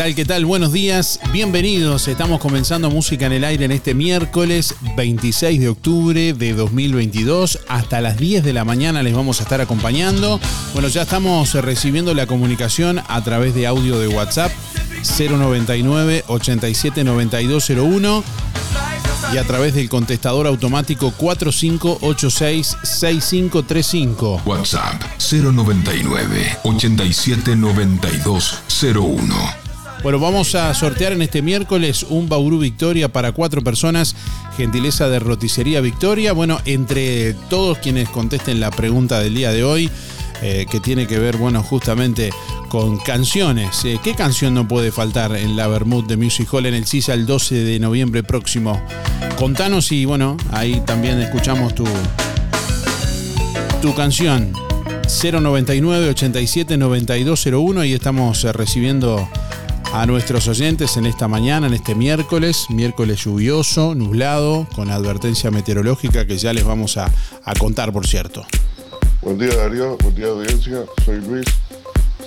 tal? ¿Qué tal? Buenos días, bienvenidos. Estamos comenzando Música en el Aire en este miércoles 26 de octubre de 2022. Hasta las 10 de la mañana les vamos a estar acompañando. Bueno, ya estamos recibiendo la comunicación a través de audio de WhatsApp 099 879201 y a través del contestador automático 4586 6535. WhatsApp 099 879201. Bueno, vamos a sortear en este miércoles un Bauru Victoria para cuatro personas, gentileza de Roticería Victoria. Bueno, entre todos quienes contesten la pregunta del día de hoy, eh, que tiene que ver, bueno, justamente con canciones. Eh, ¿Qué canción no puede faltar en la Bermud de Music Hall en el CISA el 12 de noviembre próximo? Contanos y, bueno, ahí también escuchamos tu, tu canción. 099 87 9201 y estamos eh, recibiendo a nuestros oyentes en esta mañana, en este miércoles, miércoles lluvioso, nublado, con advertencia meteorológica que ya les vamos a, contar, por cierto. Buen día Darío, buen día audiencia, soy Luis,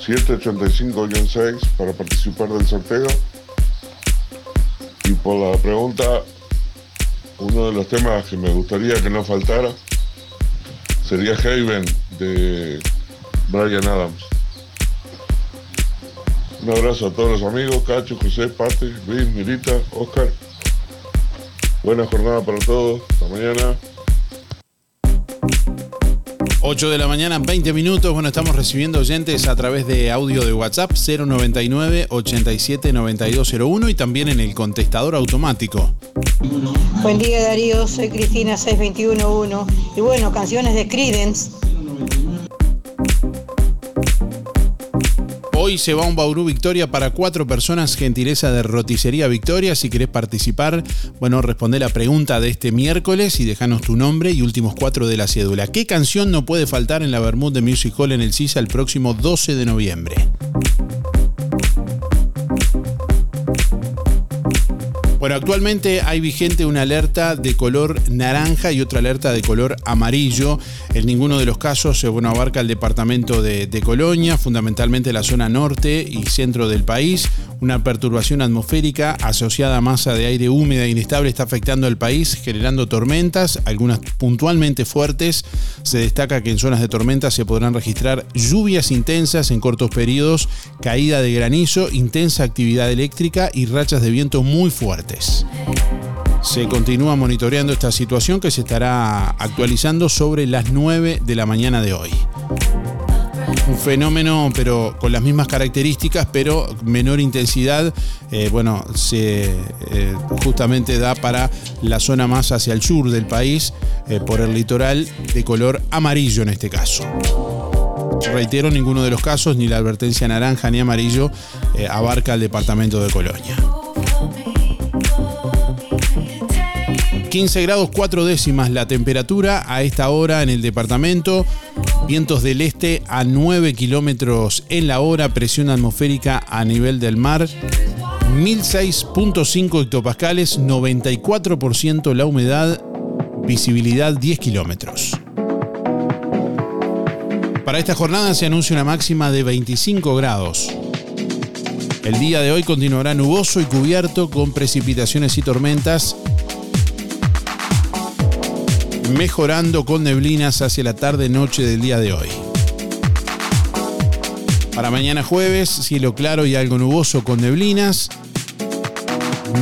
785-6 para participar del sorteo. Y por la pregunta, uno de los temas que me gustaría que no faltara sería Haven de Brian Adams. Un abrazo a todos los amigos, Cacho, José, Pate, Luis, Mirita, Oscar. Buena jornada para todos. Hasta mañana. 8 de la mañana, 20 minutos. Bueno, estamos recibiendo oyentes a través de audio de WhatsApp 099 87 9201 y también en el contestador automático. Buen día Darío, soy Cristina 6211 y bueno, canciones de Credence. Hoy se va un Bauru Victoria para cuatro personas, gentileza de Roticería Victoria. Si querés participar, bueno, responde la pregunta de este miércoles y déjanos tu nombre y últimos cuatro de la cédula. ¿Qué canción no puede faltar en la Bermud de Music Hall en el CISA el próximo 12 de noviembre? Bueno, actualmente hay vigente una alerta de color naranja y otra alerta de color amarillo. En ninguno de los casos bueno, abarca el departamento de, de Colonia, fundamentalmente la zona norte y centro del país. Una perturbación atmosférica asociada a masa de aire húmeda e inestable está afectando al país, generando tormentas, algunas puntualmente fuertes. Se destaca que en zonas de tormenta se podrán registrar lluvias intensas en cortos periodos, caída de granizo, intensa actividad eléctrica y rachas de viento muy fuertes. Se continúa monitoreando esta situación que se estará actualizando sobre las 9 de la mañana de hoy un fenómeno, pero con las mismas características, pero menor intensidad. Eh, bueno, se eh, justamente da para la zona más hacia el sur del país, eh, por el litoral, de color amarillo en este caso. Reitero, ninguno de los casos, ni la advertencia naranja ni amarillo, abarca el departamento de Colonia. 15 grados 4 décimas la temperatura a esta hora en el departamento. Vientos del este a 9 kilómetros en la hora, presión atmosférica a nivel del mar. 1006.5 hectopascales, 94% la humedad, visibilidad 10 kilómetros. Para esta jornada se anuncia una máxima de 25 grados. El día de hoy continuará nuboso y cubierto con precipitaciones y tormentas mejorando con neblinas hacia la tarde-noche del día de hoy. Para mañana jueves, cielo claro y algo nuboso con neblinas,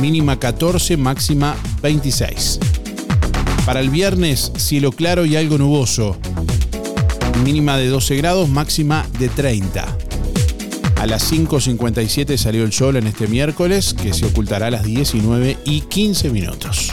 mínima 14, máxima 26. Para el viernes, cielo claro y algo nuboso, mínima de 12 grados, máxima de 30. A las 5.57 salió el sol en este miércoles, que se ocultará a las 19 y 15 minutos.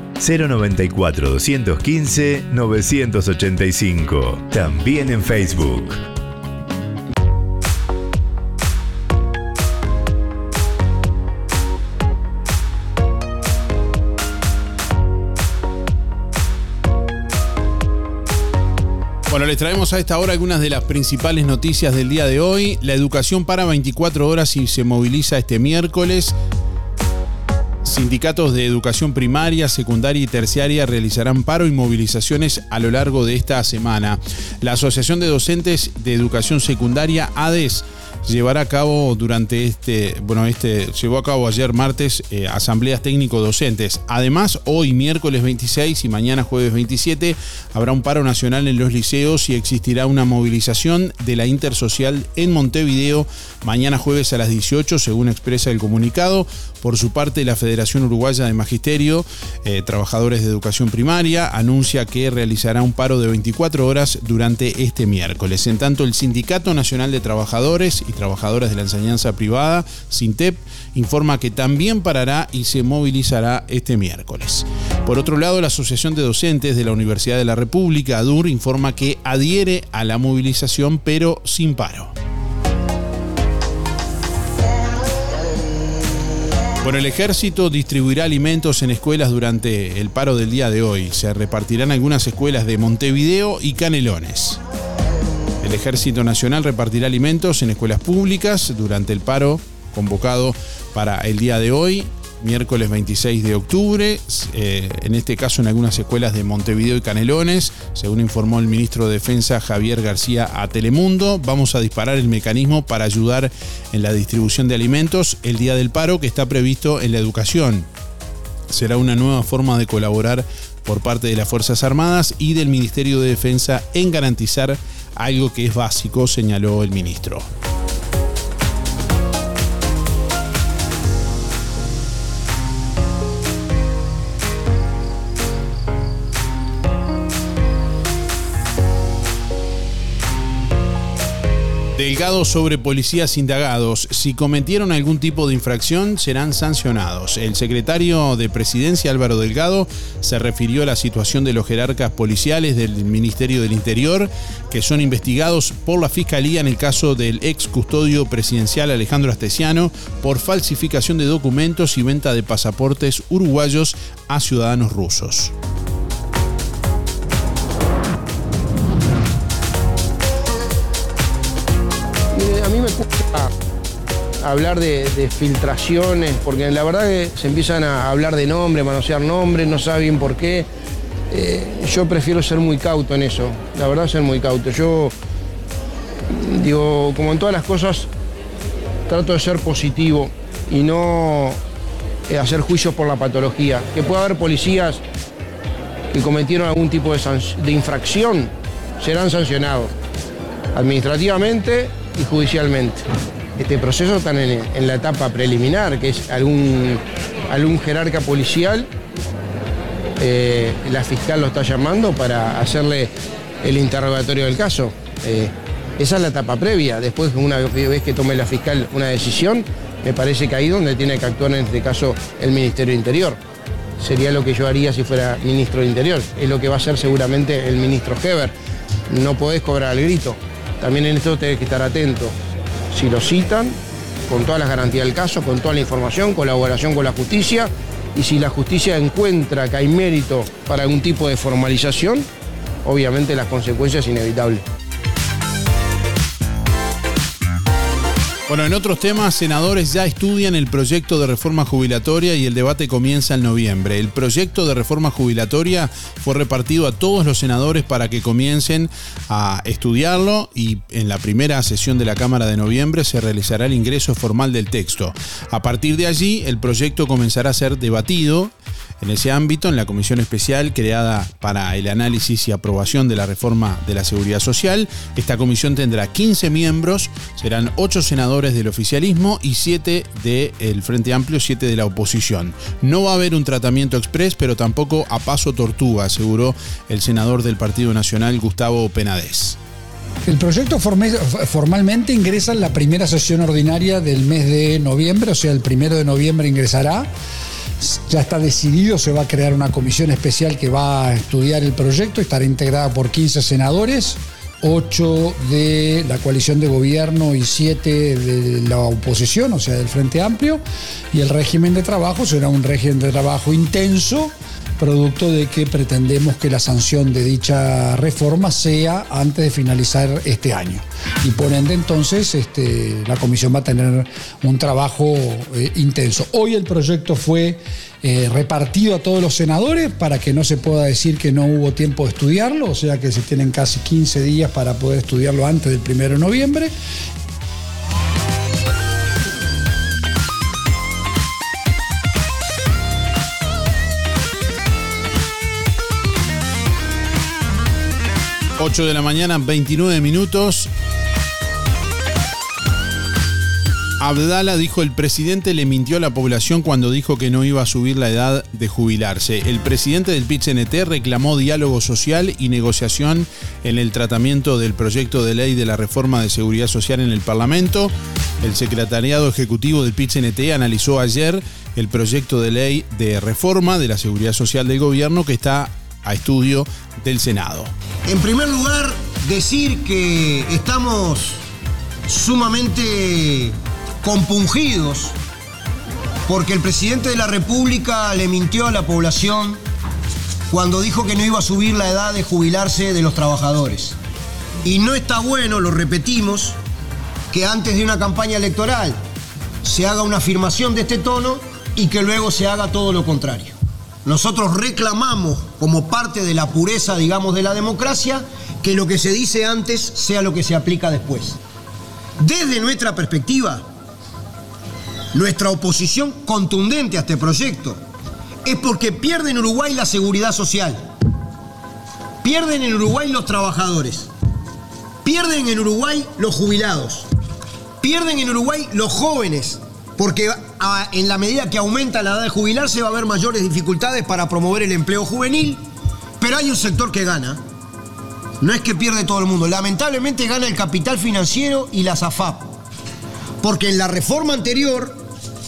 094 215 985. También en Facebook. Bueno, les traemos a esta hora algunas de las principales noticias del día de hoy. La educación para 24 horas y se moviliza este miércoles. Sindicatos de educación primaria, secundaria y terciaria realizarán paro y movilizaciones a lo largo de esta semana. La Asociación de Docentes de Educación Secundaria, ADES, llevará a cabo durante este, bueno, este llevó a cabo ayer martes eh, asambleas técnico-docentes. Además, hoy miércoles 26 y mañana jueves 27 habrá un paro nacional en los liceos y existirá una movilización de la Intersocial en Montevideo mañana jueves a las 18, según expresa el comunicado. Por su parte, la Federación Uruguaya de Magisterio, eh, Trabajadores de Educación Primaria, anuncia que realizará un paro de 24 horas durante este miércoles. En tanto, el Sindicato Nacional de Trabajadores y Trabajadoras de la Enseñanza Privada, SINTEP, informa que también parará y se movilizará este miércoles. Por otro lado, la Asociación de Docentes de la Universidad de la República, ADUR, informa que adhiere a la movilización pero sin paro. Bueno, el ejército distribuirá alimentos en escuelas durante el paro del día de hoy. Se repartirán algunas escuelas de Montevideo y Canelones. El Ejército Nacional repartirá alimentos en escuelas públicas durante el paro convocado para el día de hoy miércoles 26 de octubre, eh, en este caso en algunas escuelas de Montevideo y Canelones, según informó el ministro de Defensa Javier García a Telemundo. Vamos a disparar el mecanismo para ayudar en la distribución de alimentos el día del paro que está previsto en la educación. Será una nueva forma de colaborar por parte de las Fuerzas Armadas y del Ministerio de Defensa en garantizar algo que es básico, señaló el ministro. Delgado sobre policías indagados. Si cometieron algún tipo de infracción, serán sancionados. El secretario de Presidencia, Álvaro Delgado, se refirió a la situación de los jerarcas policiales del Ministerio del Interior, que son investigados por la Fiscalía en el caso del ex custodio presidencial Alejandro Astesiano por falsificación de documentos y venta de pasaportes uruguayos a ciudadanos rusos. Hablar de, filtraciones, porque la verdad que se empiezan a hablar de nombres, manosear nombres, no saben por qué. Eh, yo prefiero ser muy cauto en eso, la verdad ser muy cauto. Yo, digo, como en todas las cosas, trato de ser positivo y no eh, hacer juicios por la patología. Que pueda haber policías que cometieron algún tipo de infracción, serán sancionados administrativamente y judicialmente. Este proceso está en, la etapa preliminar, que es algún, algún jerarca policial, eh, la fiscal lo está llamando para hacerle el interrogatorio del caso. Eh, esa es la etapa previa. Después, una vez que tome la fiscal una decisión, me parece que ahí donde tiene que actuar en este caso el Ministerio de Interior. Sería lo que yo haría si fuera ministro de Interior. Es lo que va a hacer seguramente el ministro Heber. No podés cobrar al grito. También en esto tenés que estar atento. Si lo citan, con todas las garantías del caso, con toda la información, colaboración con la justicia, y si la justicia encuentra que hay mérito para algún tipo de formalización, obviamente las consecuencias inevitables. Bueno, en otros temas, senadores ya estudian el proyecto de reforma jubilatoria y el debate comienza en noviembre. El proyecto de reforma jubilatoria fue repartido a todos los senadores para que comiencen a estudiarlo y en la primera sesión de la Cámara de noviembre se realizará el ingreso formal del texto. A partir de allí, el proyecto comenzará a ser debatido en ese ámbito, en la comisión especial creada para el análisis y aprobación de la reforma de la seguridad social, esta comisión tendrá 15 miembros, serán 8 senadores del oficialismo y 7 del Frente Amplio, 7 de la oposición. No va a haber un tratamiento express, pero tampoco a paso tortuga, aseguró el senador del Partido Nacional, Gustavo Penades. El proyecto formalmente ingresa en la primera sesión ordinaria del mes de noviembre, o sea, el primero de noviembre ingresará ya está decidido, se va a crear una comisión especial que va a estudiar el proyecto, estará integrada por 15 senadores, 8 de la coalición de gobierno y 7 de la oposición, o sea, del Frente Amplio, y el régimen de trabajo será un régimen de trabajo intenso producto de que pretendemos que la sanción de dicha reforma sea antes de finalizar este año. Y por ende entonces este, la comisión va a tener un trabajo eh, intenso. Hoy el proyecto fue eh, repartido a todos los senadores para que no se pueda decir que no hubo tiempo de estudiarlo, o sea que se tienen casi 15 días para poder estudiarlo antes del 1 de noviembre 8 de la mañana, 29 minutos. Abdala dijo el presidente le mintió a la población cuando dijo que no iba a subir la edad de jubilarse. El presidente del PIT-CNT reclamó diálogo social y negociación en el tratamiento del proyecto de ley de la reforma de seguridad social en el Parlamento. El secretariado ejecutivo del PIT-CNT analizó ayer el proyecto de ley de reforma de la seguridad social del gobierno que está a estudio del Senado. En primer lugar, decir que estamos sumamente compungidos porque el presidente de la República le mintió a la población cuando dijo que no iba a subir la edad de jubilarse de los trabajadores. Y no está bueno, lo repetimos, que antes de una campaña electoral se haga una afirmación de este tono y que luego se haga todo lo contrario. Nosotros reclamamos, como parte de la pureza, digamos, de la democracia, que lo que se dice antes sea lo que se aplica después. Desde nuestra perspectiva, nuestra oposición contundente a este proyecto es porque pierde en Uruguay la seguridad social, pierden en Uruguay los trabajadores, pierden en Uruguay los jubilados, pierden en Uruguay los jóvenes, porque a- en la medida que aumenta la edad de jubilarse va a haber mayores dificultades para promover el empleo juvenil, pero hay un sector que gana. No es que pierde todo el mundo, lamentablemente gana el capital financiero y la SAFAP. Porque en la reforma anterior,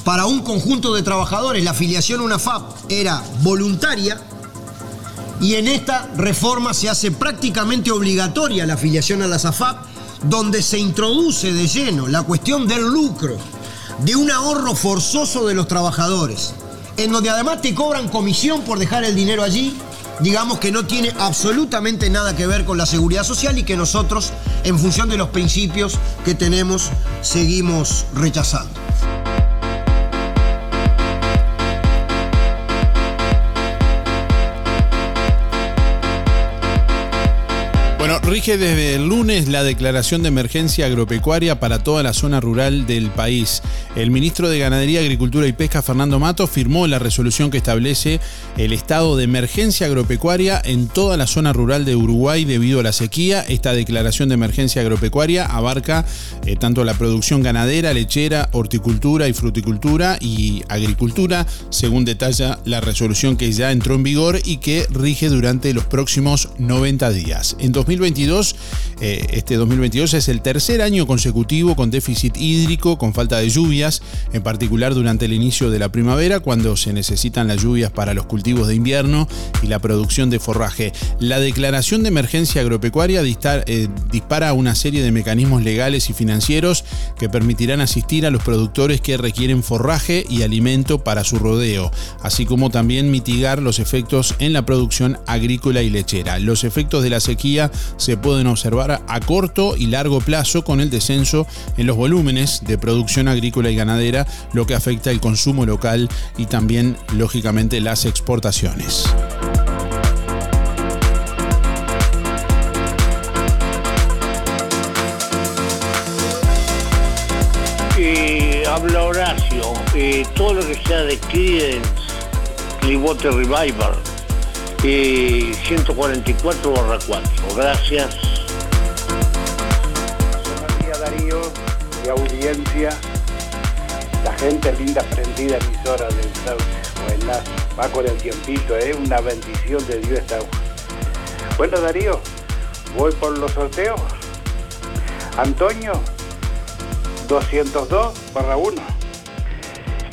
para un conjunto de trabajadores, la afiliación a una FAP era voluntaria y en esta reforma se hace prácticamente obligatoria la afiliación a la SAFAP, donde se introduce de lleno la cuestión del lucro, de un ahorro forzoso de los trabajadores, en donde además te cobran comisión por dejar el dinero allí, digamos que no tiene absolutamente nada que ver con la seguridad social y que nosotros, en función de los principios que tenemos, seguimos rechazando. Rige desde el lunes la declaración de emergencia agropecuaria para toda la zona rural del país. El ministro de Ganadería, Agricultura y Pesca, Fernando Mato, firmó la resolución que establece el estado de emergencia agropecuaria en toda la zona rural de Uruguay debido a la sequía. Esta declaración de emergencia agropecuaria abarca eh, tanto la producción ganadera, lechera, horticultura y fruticultura y agricultura, según detalla la resolución que ya entró en vigor y que rige durante los próximos 90 días. En 2022, eh, este 2022 es el tercer año consecutivo con déficit hídrico, con falta de lluvias, en particular durante el inicio de la primavera, cuando se necesitan las lluvias para los cultivos de invierno y la producción de forraje. La declaración de emergencia agropecuaria eh, dispara una serie de mecanismos legales y financieros que permitirán asistir a los productores que requieren forraje y alimento para su rodeo, así como también mitigar los efectos en la producción agrícola y lechera. Los efectos de la sequía se pueden observar a corto y largo plazo con el descenso en los volúmenes de producción agrícola y ganadera, lo que afecta el consumo local y también, lógicamente, las exportaciones. Eh, habla Horacio, eh, todo lo que sea de Creedence, Clearwater Revival, eh, 144 barra 4. Gracias. Buenos Darío y audiencia. La gente linda prendida emisora del Sauce. Buenas, va con el tiempito, es una bendición de Dios esta. Bueno Darío, voy por los sorteos. Antonio, 202 barra 1.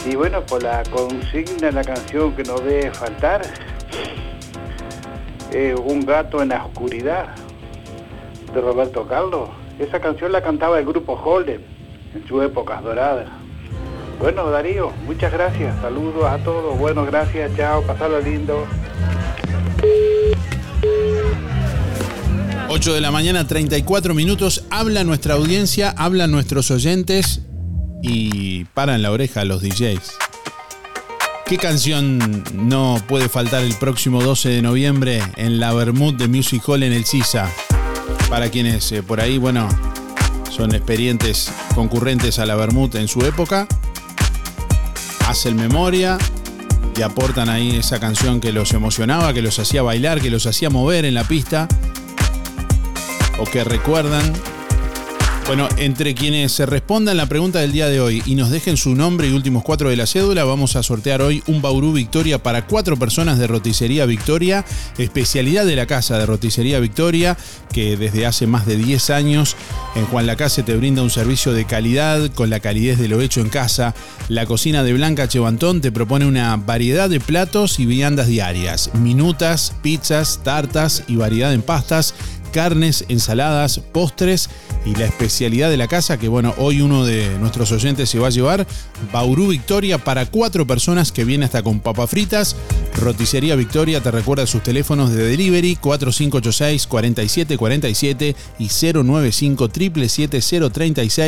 Y bueno, por la consigna, la canción que no debe faltar, eh, Un gato en la oscuridad, de Roberto Carlos. Esa canción la cantaba el grupo Holden en su época dorada. Bueno, Darío, muchas gracias. Saludos a todos. Bueno, gracias. Chao. Pasarlo lindo. 8 de la mañana, 34 minutos. Habla nuestra audiencia, hablan nuestros oyentes y paran la oreja a los DJs. ¿Qué canción no puede faltar el próximo 12 de noviembre en la Bermud de Music Hall en el CISA? Para quienes eh, por ahí, bueno, son experientes concurrentes a la Bermud en su época, hacen memoria y aportan ahí esa canción que los emocionaba, que los hacía bailar, que los hacía mover en la pista o que recuerdan. Bueno, entre quienes se respondan la pregunta del día de hoy y nos dejen su nombre y últimos cuatro de la cédula, vamos a sortear hoy un Bauru Victoria para cuatro personas de Roticería Victoria, especialidad de la casa de Roticería Victoria, que desde hace más de 10 años en Juan Lacase te brinda un servicio de calidad con la calidez de lo hecho en casa. La cocina de Blanca Chevantón te propone una variedad de platos y viandas diarias, minutas, pizzas, tartas y variedad en pastas carnes, ensaladas, postres y la especialidad de la casa que bueno, hoy uno de nuestros oyentes se va a llevar, Bauru Victoria para cuatro personas que viene hasta con papas fritas. Roticería Victoria te recuerda sus teléfonos de delivery 4586 4747 y 095 777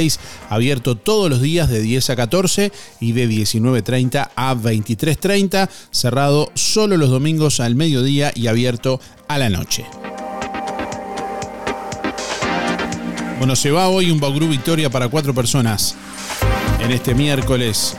abierto todos los días de 10 a 14 y de 19.30 a 23.30, cerrado solo los domingos al mediodía y abierto a la noche. Bueno, se va hoy un Bauru Victoria para cuatro personas. En este miércoles,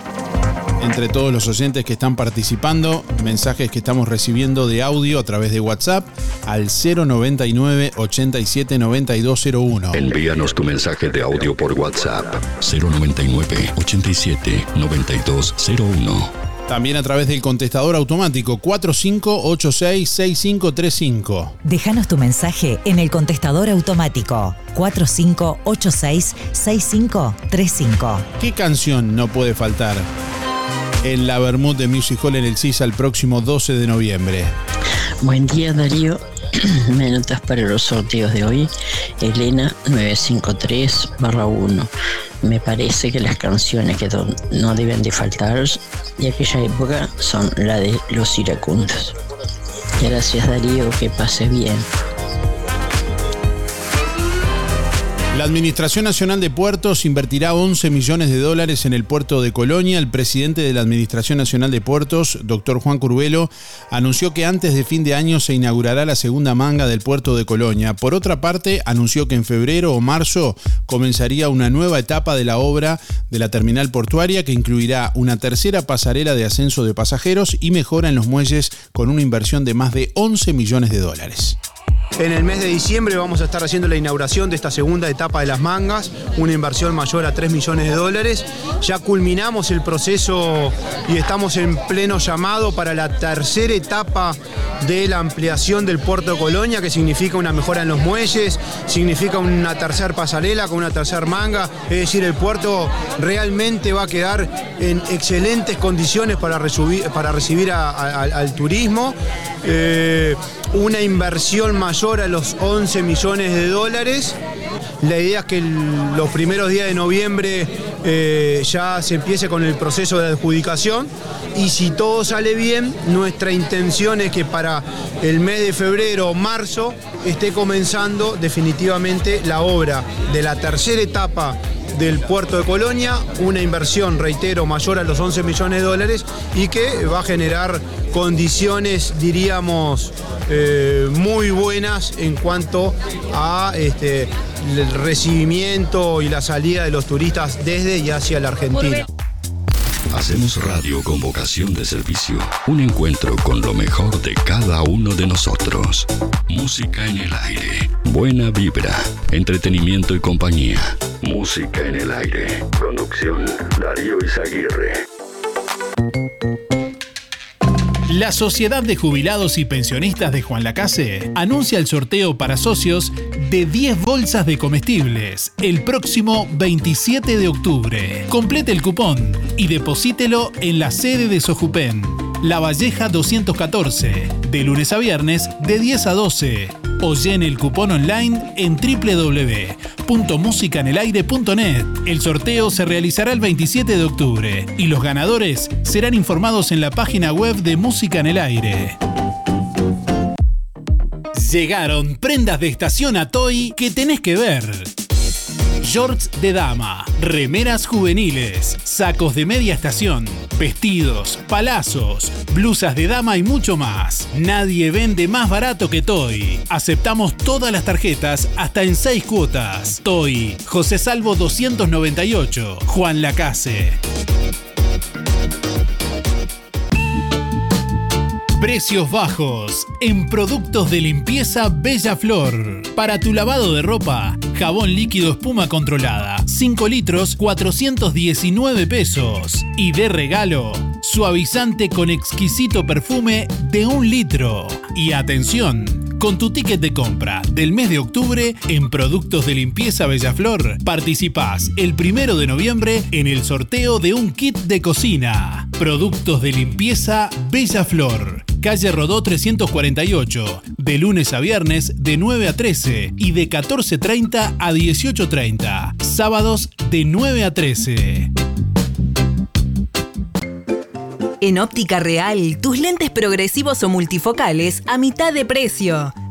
entre todos los oyentes que están participando, mensajes que estamos recibiendo de audio a través de WhatsApp al 099 87 9201. Envíanos tu mensaje de audio por WhatsApp 099 87 9201. También a través del contestador automático 4586-6535. Déjanos tu mensaje en el contestador automático 4586-6535. ¿Qué canción no puede faltar en la Bermud de Music Hall en el CISA el próximo 12 de noviembre? Buen día Darío, me notas para los sorteos de hoy, Elena 953 1. Me parece que las canciones que no deben de faltar de aquella época son la de los iracundos. Gracias Darío, que pase bien. La Administración Nacional de Puertos invertirá 11 millones de dólares en el puerto de Colonia. El presidente de la Administración Nacional de Puertos, doctor Juan Curvelo, anunció que antes de fin de año se inaugurará la segunda manga del puerto de Colonia. Por otra parte, anunció que en febrero o marzo comenzaría una nueva etapa de la obra de la terminal portuaria que incluirá una tercera pasarela de ascenso de pasajeros y mejora en los muelles con una inversión de más de 11 millones de dólares. En el mes de diciembre vamos a estar haciendo la inauguración de esta segunda etapa de las mangas, una inversión mayor a 3 millones de dólares. Ya culminamos el proceso y estamos en pleno llamado para la tercera etapa de la ampliación del puerto de Colonia, que significa una mejora en los muelles, significa una tercera pasarela con una tercera manga, es decir, el puerto realmente va a quedar en excelentes condiciones para, para recibir al turismo. Eh, una inversión mayor a los 11 millones de dólares. La idea es que los primeros días de noviembre eh, ya se empiece con el proceso de adjudicación y si todo sale bien, nuestra intención es que para el mes de febrero o marzo esté comenzando definitivamente la obra de la tercera etapa del puerto de Colonia, una inversión, reitero, mayor a los 11 millones de dólares y que va a generar condiciones, diríamos, eh, muy buenas en cuanto a este, el recibimiento y la salida de los turistas desde y hacia la Argentina. Hacemos radio con vocación de servicio. Un encuentro con lo mejor de cada uno de nosotros. Música en el aire. Buena vibra. Entretenimiento y compañía. Música en el aire. Conducción Darío Izaguirre. La Sociedad de Jubilados y Pensionistas de Juan Lacase anuncia el sorteo para socios de 10 bolsas de comestibles el próximo 27 de octubre. Complete el cupón y deposítelo en la sede de Sojupen, La Valleja 214, de lunes a viernes de 10 a 12 o llene el cupón online en www.musicanelaire.net. El sorteo se realizará el 27 de octubre y los ganadores serán informados en la página web de Música en el Aire. Llegaron prendas de estación a Toy que tenés que ver shorts de dama, remeras juveniles, sacos de media estación, vestidos, palazos, blusas de dama y mucho más. Nadie vende más barato que Toy. Aceptamos todas las tarjetas hasta en 6 cuotas. Toy, José Salvo 298, Juan Lacase. Precios bajos en productos de limpieza Bella Flor. Para tu lavado de ropa, jabón líquido espuma controlada, 5 litros, 419 pesos. Y de regalo, suavizante con exquisito perfume de un litro. Y atención, con tu ticket de compra del mes de octubre en Productos de Limpieza Bellaflor, participás el primero de noviembre en el sorteo de un kit de cocina. Productos de Limpieza Bellaflor calle Rodó 348, de lunes a viernes de 9 a 13 y de 14.30 a 18.30, sábados de 9 a 13. En Óptica Real, tus lentes progresivos o multifocales a mitad de precio.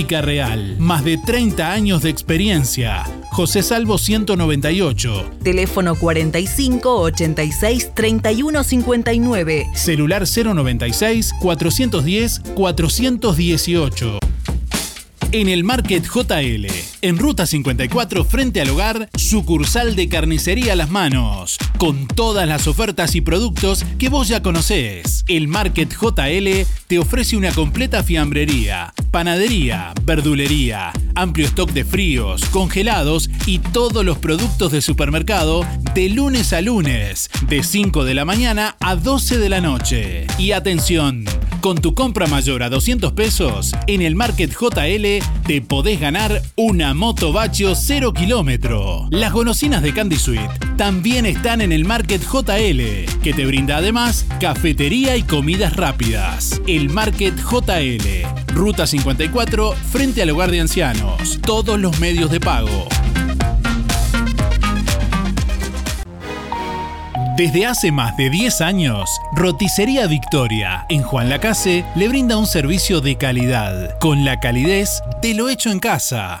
Óptica Real, más de 30 años de experiencia. José Salvo 198. Teléfono 45 86 31 59. Celular 096 410 418 en el Market JL, en Ruta 54 frente al hogar, sucursal de carnicería las manos, con todas las ofertas y productos que vos ya conocés. El Market JL te ofrece una completa fiambrería, panadería, verdulería, amplio stock de fríos, congelados y todos los productos de supermercado de lunes a lunes, de 5 de la mañana a 12 de la noche. Y atención, con tu compra mayor a 200 pesos, en el Market JL te podés ganar una moto Bachio 0 kilómetro. Las golosinas de Candy Sweet también están en el Market JL, que te brinda además cafetería y comidas rápidas. El Market JL, Ruta 54, frente al hogar de ancianos. Todos los medios de pago. Desde hace más de 10 años, Roticería Victoria en Juan Lacase le brinda un servicio de calidad, con la calidez de lo hecho en casa.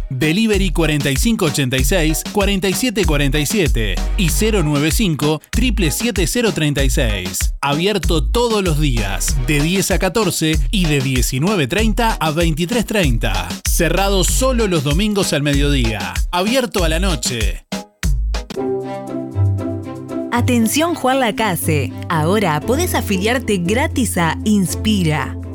Delivery 4586-4747 y 095 77036. Abierto todos los días, de 10 a 14 y de 19.30 a 23.30. Cerrado solo los domingos al mediodía. Abierto a la noche. Atención Juan Lacase, ahora podés afiliarte gratis a Inspira.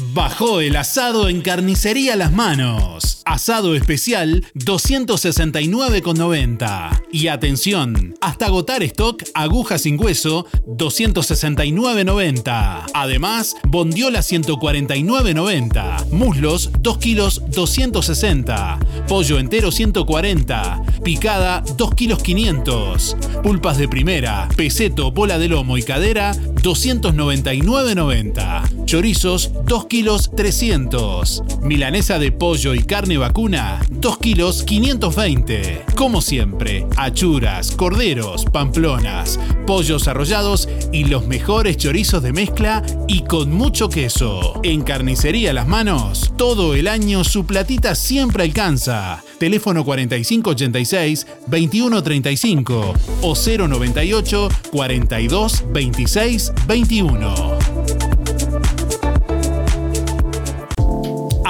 Bajó el asado en carnicería Las Manos. Asado especial 269,90. Y atención, hasta agotar stock, aguja sin hueso 269,90. Además, bondiola 149,90. Muslos 2 kilos 260. Pollo entero 140. Picada 2 kilos 500. Pulpas de primera, peseto, bola de lomo y cadera 299,90. Chorizos 2 kilos 300. Milanesa de pollo y carne vacuna 2 kilos 520. Como siempre, achuras, corderos, pamplonas, pollos arrollados y los mejores chorizos de mezcla y con mucho queso. En Carnicería Las Manos, todo el año su platita siempre alcanza. Teléfono 4586 2135 o 098 42 26 21.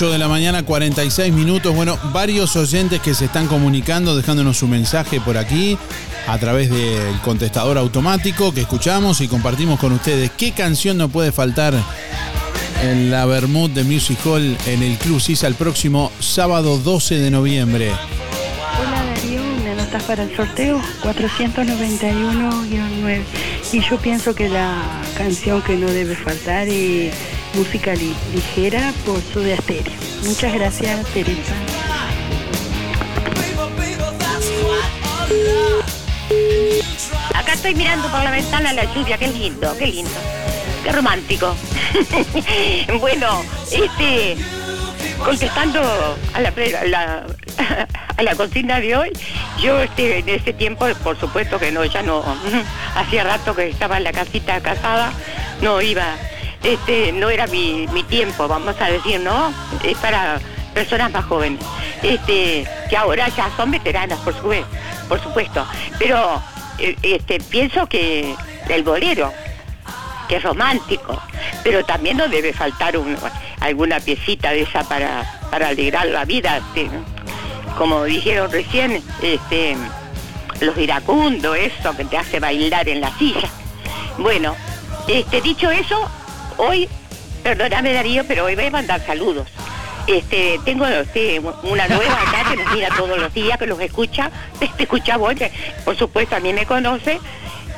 8 de la mañana, 46 minutos. Bueno, varios oyentes que se están comunicando, dejándonos su mensaje por aquí a través del contestador automático que escuchamos y compartimos con ustedes. ¿Qué canción no puede faltar en la Bermud de Music Hall en el Club Sisa el próximo sábado 12 de noviembre? Hola Darío, me anotas para el sorteo 491-9. Y yo pienso que la canción que no debe faltar es música ligera por su de Stereo. Muchas gracias, Teresa. Acá estoy mirando por la ventana la lluvia, qué lindo, qué lindo, qué romántico. bueno, este, contestando a la, a la, consigna de hoy, yo este, en ese tiempo, por supuesto que no, ya no, hacía rato que estaba en la casita casada, no iba este, no era mi, tiempo, vamos a decir, ¿no? Es para personas más jóvenes, este, que ahora ya son veteranas, por, por supuesto. Pero eh, este, pienso que el bolero, que es romántico, pero también no debe faltar alguna piecita de esa para, para alegrar la vida. Este, como dijeron recién, este, los iracundos, eso que te hace bailar en la silla. Bueno, este, dicho eso, hoy, perdóname Darío, pero hoy voy a mandar saludos. Este, tengo este, una nueva acá que nos mira todos los días, que los escucha, te escucha vos, por supuesto a mí me conoce.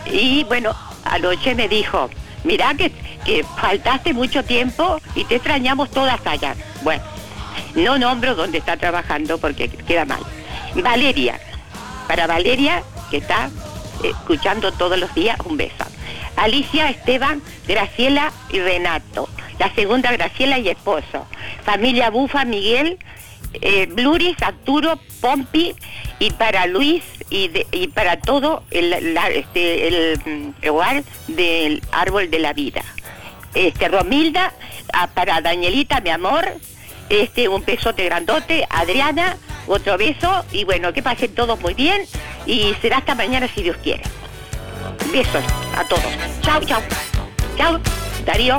Y bueno, anoche me dijo, mirá que, que faltaste mucho tiempo y te extrañamos todas allá. Bueno, no nombro dónde está trabajando porque queda mal. Valeria, para Valeria, que está escuchando todos los días, un beso. Alicia, Esteban, Graciela y Renato. La segunda Graciela y esposo. Familia Bufa, Miguel, eh, Bluris, Arturo, Pompi y para Luis y, para todo el, este, el, hogar del árbol de la vida. Este, Romilda, ah, para Danielita, mi amor, este, un besote grandote, Adriana, otro beso y bueno, que pasen todos muy bien y será hasta mañana si Dios quiere. Besos a todos. Chao, chao. Chao, Darío.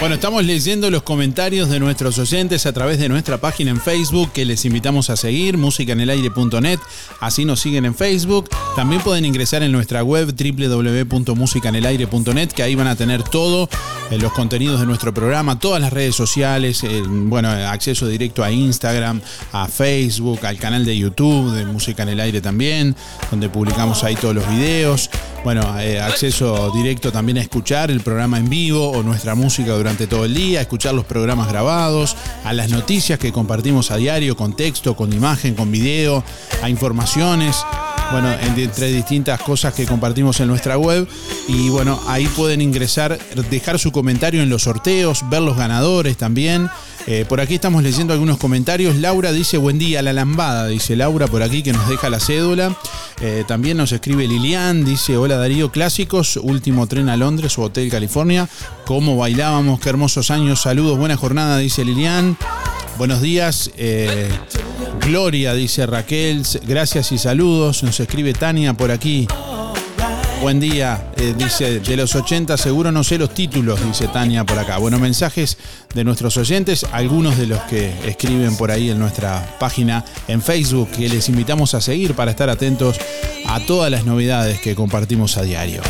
Bueno, estamos leyendo los comentarios de nuestros oyentes a través de nuestra página en Facebook que les invitamos a seguir, musicanelaire.net, así nos siguen en Facebook. También pueden ingresar en nuestra web www.musicanelaire.net, que ahí van a tener todo, eh, los contenidos de nuestro programa, todas las redes sociales, bueno, acceso directo a Instagram, a Facebook, al canal de YouTube de Música en el Aire también, donde publicamos ahí todos los videos. Bueno, eh, acceso directo también a escuchar el programa en vivo o nuestra música durante todo el día, escuchar los programas grabados, a las noticias que compartimos a diario con texto, con imagen, con video, a informaciones bueno, entre distintas cosas que compartimos en nuestra web. Y bueno, ahí pueden ingresar, dejar su comentario en los sorteos, ver los ganadores también. Eh, por aquí estamos leyendo algunos comentarios. Laura dice, buen día, la lambada, dice Laura por aquí que nos deja la cédula. Eh, también nos escribe Lilian, dice, hola Darío, clásicos, último tren a Londres o Hotel California. ¿Cómo bailábamos? Qué hermosos años. Saludos, buena jornada, dice Lilian. Buenos días. eh, Gloria, dice Raquel. Gracias y saludos. Nos escribe Tania por aquí. Buen día, eh, dice, de los 80 seguro no sé los títulos, dice Tania por acá. Bueno, mensajes de nuestros oyentes, algunos de los que escriben por ahí en nuestra página en Facebook, que les invitamos a seguir para estar atentos a todas las novedades que compartimos a diario.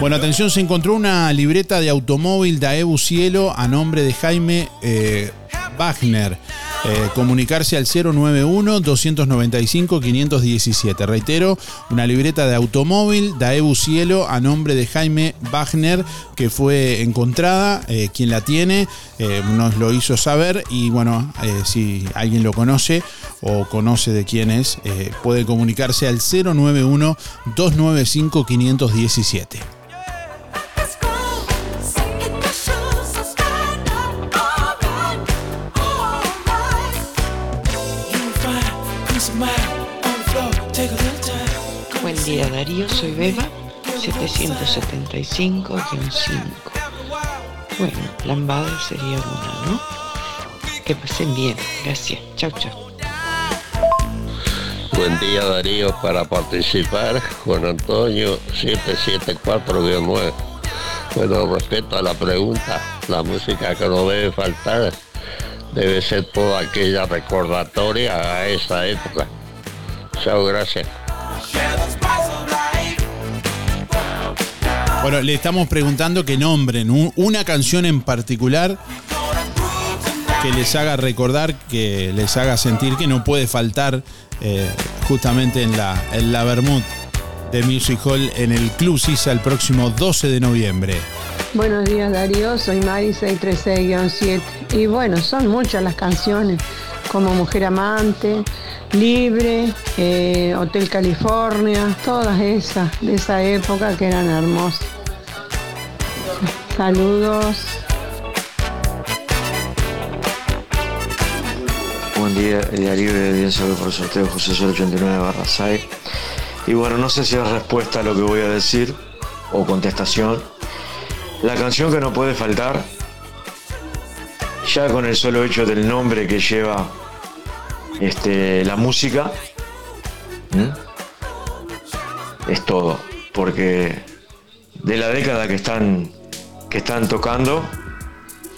Bueno, atención, se encontró una libreta de automóvil Daewoo Cielo a nombre de Jaime eh, Wagner. Eh, comunicarse al 091-295-517. Reitero, una libreta de automóvil Daewoo Cielo a nombre de Jaime Wagner que fue encontrada. Eh, quien la tiene eh, nos lo hizo saber y bueno, si alguien lo conoce o conoce de quién es, puede comunicarse al 091-295-517. Buen día Darío, soy Beba, 775-5. Bueno, lambada sería una, ¿no? Que pasen bien, gracias. Chau, chau. Buen día Darío, para participar, Juan Antonio 774-9. Bueno, respecto a la pregunta, la música que no debe faltar debe ser toda aquella recordatoria a esa época. Chao, gracias. Bueno, le estamos preguntando que nombren un- una canción en particular que les haga recordar, que les haga sentir que no puede faltar eh, justamente en la, en la Bermud de Music Hall en el Club Sisa el próximo 12 de noviembre. Buenos días Darío, soy Mari 636-7 y bueno, son muchas las canciones como Mujer Amante, Libre, eh, Hotel California, todas esas de esa época que eran hermosas. Saludos. Buen día, Darío de Audiencia por el sorteo José Sol 89 barra 6. Y bueno, no sé si es respuesta a lo que voy a decir o contestación. La canción que no puede faltar, ya con el solo hecho del nombre que lleva este, la música, ¿m? es todo. Porque de la década que están, que están tocando,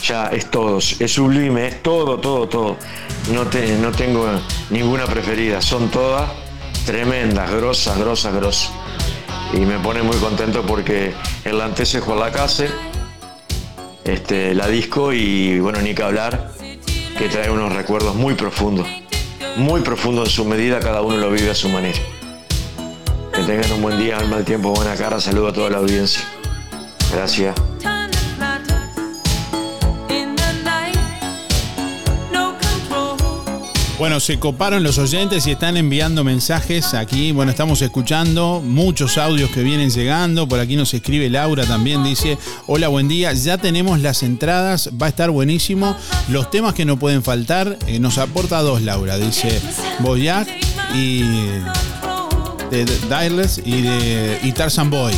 ya es todo, es sublime, es todo, todo, todo. No, te- no tengo ninguna preferida, son todas tremendas, grosas, grosas, grosas. Y me pone muy contento porque el Lantese Juan Lacase, este, la disco y bueno, ni que hablar, que trae unos recuerdos muy profundos, muy profundos en su medida, cada uno lo vive a su manera. Que tengan un buen día, al mal tiempo, buena cara, saludo a toda la audiencia. Gracias. Bueno, se coparon los oyentes y están enviando mensajes aquí. Bueno, estamos escuchando muchos audios que vienen llegando. Por aquí nos escribe Laura también, dice, hola, buen día. Ya tenemos las entradas, va a estar buenísimo. Los temas que no pueden faltar, eh, nos aporta dos, Laura. Dice Boyac y de Direless y de y Tarzan Boy.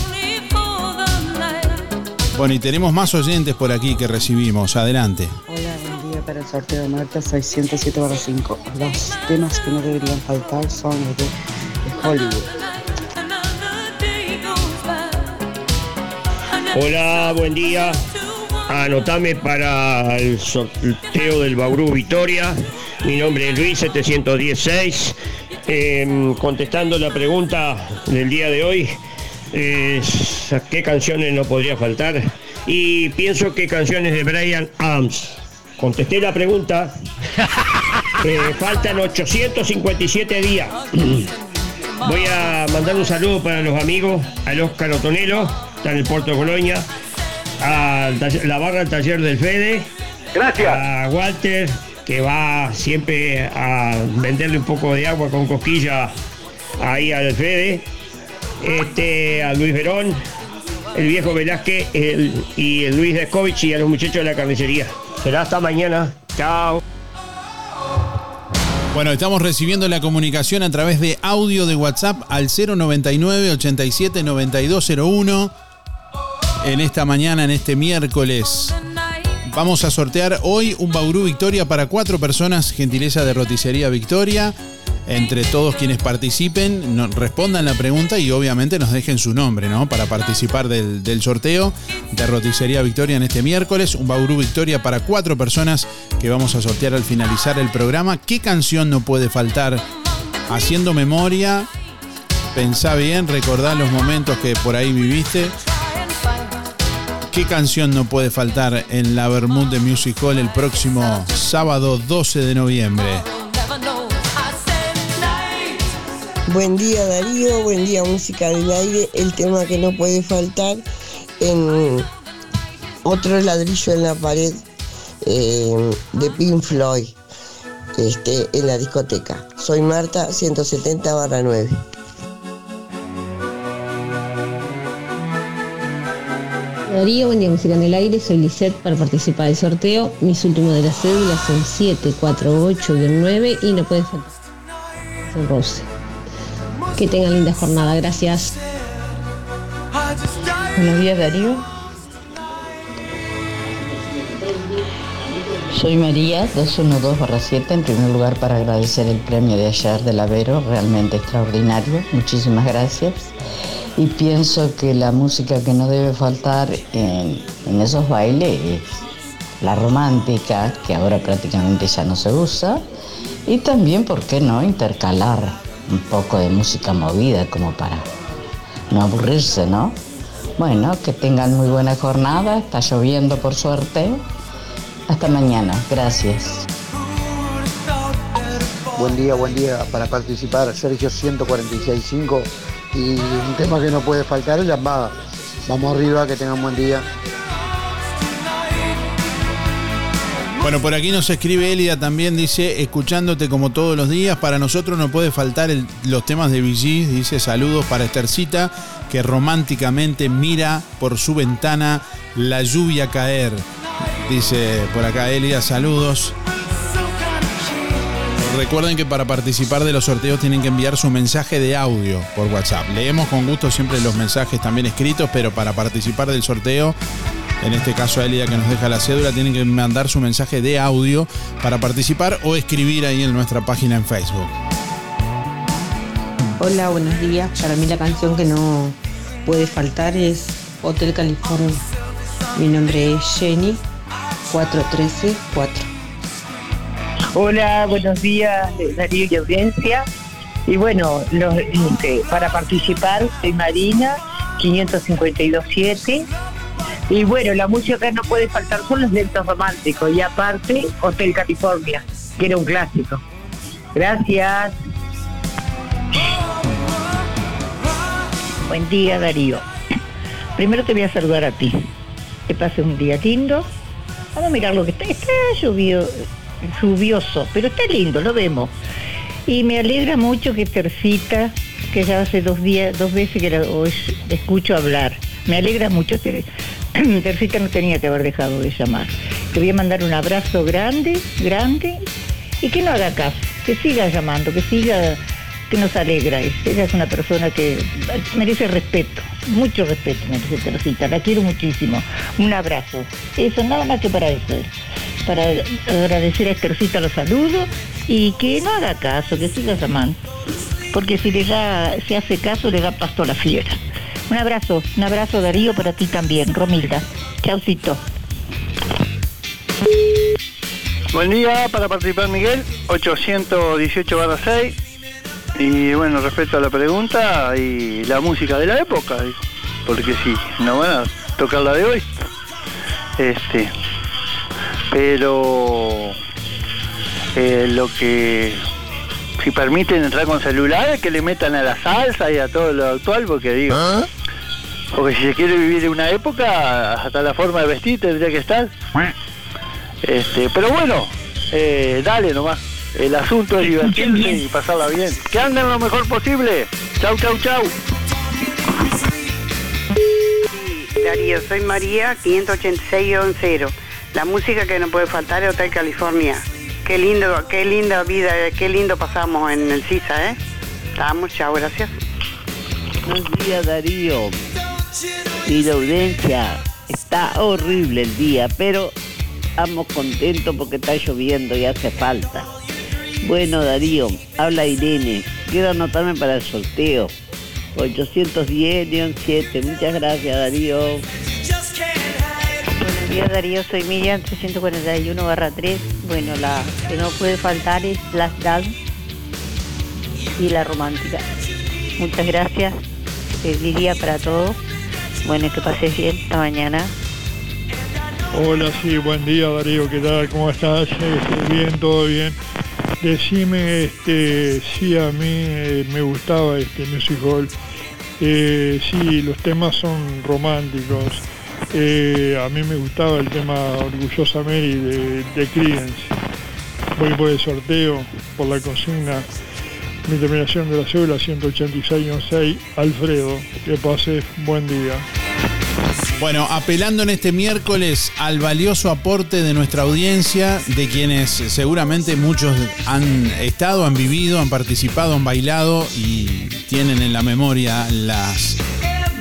Bueno, y tenemos más oyentes por aquí que recibimos. Adelante. Para el sorteo de Marta 607 barra 5. Los temas que no deberían faltar son los de, de Hollywood. Hola, buen día. Anotame para el sorteo del Bauru Victoria. Mi nombre es Luis 716. Em, contestando la pregunta del día de hoy, ¿qué canciones no podría faltar? Y pienso que canciones de Brian Adams. Contesté la pregunta. Eh, faltan 857 días. Voy a mandar un saludo para los amigos, al Oscar Otonelo, está en el puerto de Colonia, a la barra del taller del Fede, Gracias. a Walter, que va siempre a venderle un poco de agua con cosquilla ahí al Fede, este, a Luis Verón, el viejo Velázquez el- y el Luis Descovich y a los muchachos de la carnicería. Será hasta mañana. Chao. Bueno, estamos recibiendo la comunicación a través de audio de WhatsApp al 099 87 9201 en esta mañana, en este miércoles. Vamos a sortear hoy un Bauru Victoria para cuatro personas, gentileza de Roticería Victoria. Entre todos quienes participen, respondan la pregunta y obviamente nos dejen su nombre, ¿no? Para participar del, del sorteo de Roticería Victoria en este miércoles. Un Bauru Victoria para cuatro personas que vamos a sortear al finalizar el programa. ¿Qué canción no puede faltar? Haciendo memoria, pensá bien, recordá los momentos que por ahí viviste. ¿Qué canción no puede faltar en la Bermud de Music Hall el próximo sábado 12 de noviembre? Buen día Darío, buen día Música del Aire. El tema que no puede faltar en otro ladrillo en la pared eh, de Pink Floyd este, en la discoteca. Soy Marta, 170 barra 9. Darío, buen día música en el aire, soy Lisette para participar del sorteo. Mis últimos de las cédulas son 748-9 y no puede faltar. Son Rose. Que tengan linda jornada, gracias. Buenos días Darío. Soy María 212-7, en primer lugar para agradecer el premio de ayer del Avero, realmente extraordinario, muchísimas gracias. Y pienso que la música que no debe faltar en, en esos bailes es la romántica, que ahora prácticamente ya no se usa, y también, ¿por qué no?, intercalar un poco de música movida como para no aburrirse, ¿no? Bueno, que tengan muy buena jornada, está lloviendo por suerte. Hasta mañana, gracias. Buen día, buen día. Para participar, Sergio 146.5. Y un tema que no puede faltar es llamada. Vamos arriba, que tengan buen día. Bueno, por aquí nos escribe Elida también, dice, escuchándote como todos los días, para nosotros no puede faltar los temas de VG, dice, saludos para Estercita, que románticamente mira por su ventana la lluvia caer. Dice por acá Elida, saludos. Recuerden que para participar de los sorteos tienen que enviar su mensaje de audio por WhatsApp. Leemos con gusto siempre los mensajes también escritos, pero para participar del sorteo, en este caso Elida que nos deja la cédula, tienen que mandar su mensaje de audio para participar o escribir ahí en nuestra página en Facebook. Hola, buenos días. Para mí la canción que no puede faltar es Hotel California. Mi nombre es Jenny 4134. Hola, buenos días, Darío y audiencia. Y bueno, los, este, para participar soy Marina, 552.7. Y bueno, la música no puede faltar son los lentos románticos. Y aparte, Hotel California, que era un clásico. Gracias. Buen día, Darío. Primero te voy a saludar a ti. Que pase un día lindo. Vamos a mirar lo que está. Está lluvio, lluvioso, pero está lindo, lo vemos. Y me alegra mucho que Tercita, que ya hace dos días, dos veces que la escucho hablar. Me alegra mucho. Tercita no tenía que haber dejado de llamar. Te voy a mandar un abrazo grande, grande, y que no haga caso, que siga llamando, que siga, que nos alegra. Ella es una persona que merece respeto, mucho respeto merece Tercita, la quiero muchísimo. Un abrazo. Eso, nada más que para eso. Para agradecer a Estercita los saludos y que no haga caso, que siga llamando. Porque si le da, se hace caso, le da pasto a la fiera. Un abrazo, un abrazo Darío para ti también, Romilda. Chaucito. Buen día, para participar Miguel, 818 barra 6. Y bueno, respecto a la pregunta y la música de la época, porque sí, no van a tocar la de hoy. Este, pero eh, lo que si permiten entrar con celulares que le metan a la salsa y a todo lo actual, porque digo, porque si se quiere vivir en una época, hasta la forma de vestir tendría que estar. Este, pero bueno, eh, dale nomás. El asunto es divertirse y pasarla bien. Que anden lo mejor posible. Chau, chau, chau. Darío, soy María, 586-0. La música que no puede faltar es Hotel California. Qué lindo, qué linda vida, qué lindo pasamos en el CISA, ¿eh? Estamos, chao, gracias. Buenos días, Darío. La audiencia. Está horrible el día, pero estamos contentos porque está lloviendo y hace falta. Bueno, Darío, habla Irene. Quiero anotarme para el sorteo. 810-7. Muchas gracias, Darío. Buenos días Darío, soy Miriam 341 barra 3. Bueno, la que no puede faltar es Last Dance y la romántica. Muchas gracias. Feliz día para todos. Bueno, que pases bien esta mañana. Hola, sí, buen día Darío, ¿qué tal? ¿Cómo estás? Este, bien, todo bien. Decime, este, sí, a mí eh, me gustaba este Music Hall. Eh, sí, los temas son románticos. Eh, a mí me gustaba el tema Orgullosa Mary de, de Creedence. Voy por el sorteo, por la consigna. Mi terminación de la cédula 186-6, Alfredo. Que pase buen día. Bueno, apelando en este miércoles al valioso aporte de nuestra audiencia, de quienes seguramente muchos han estado, han vivido, han participado, han bailado y tienen en la memoria las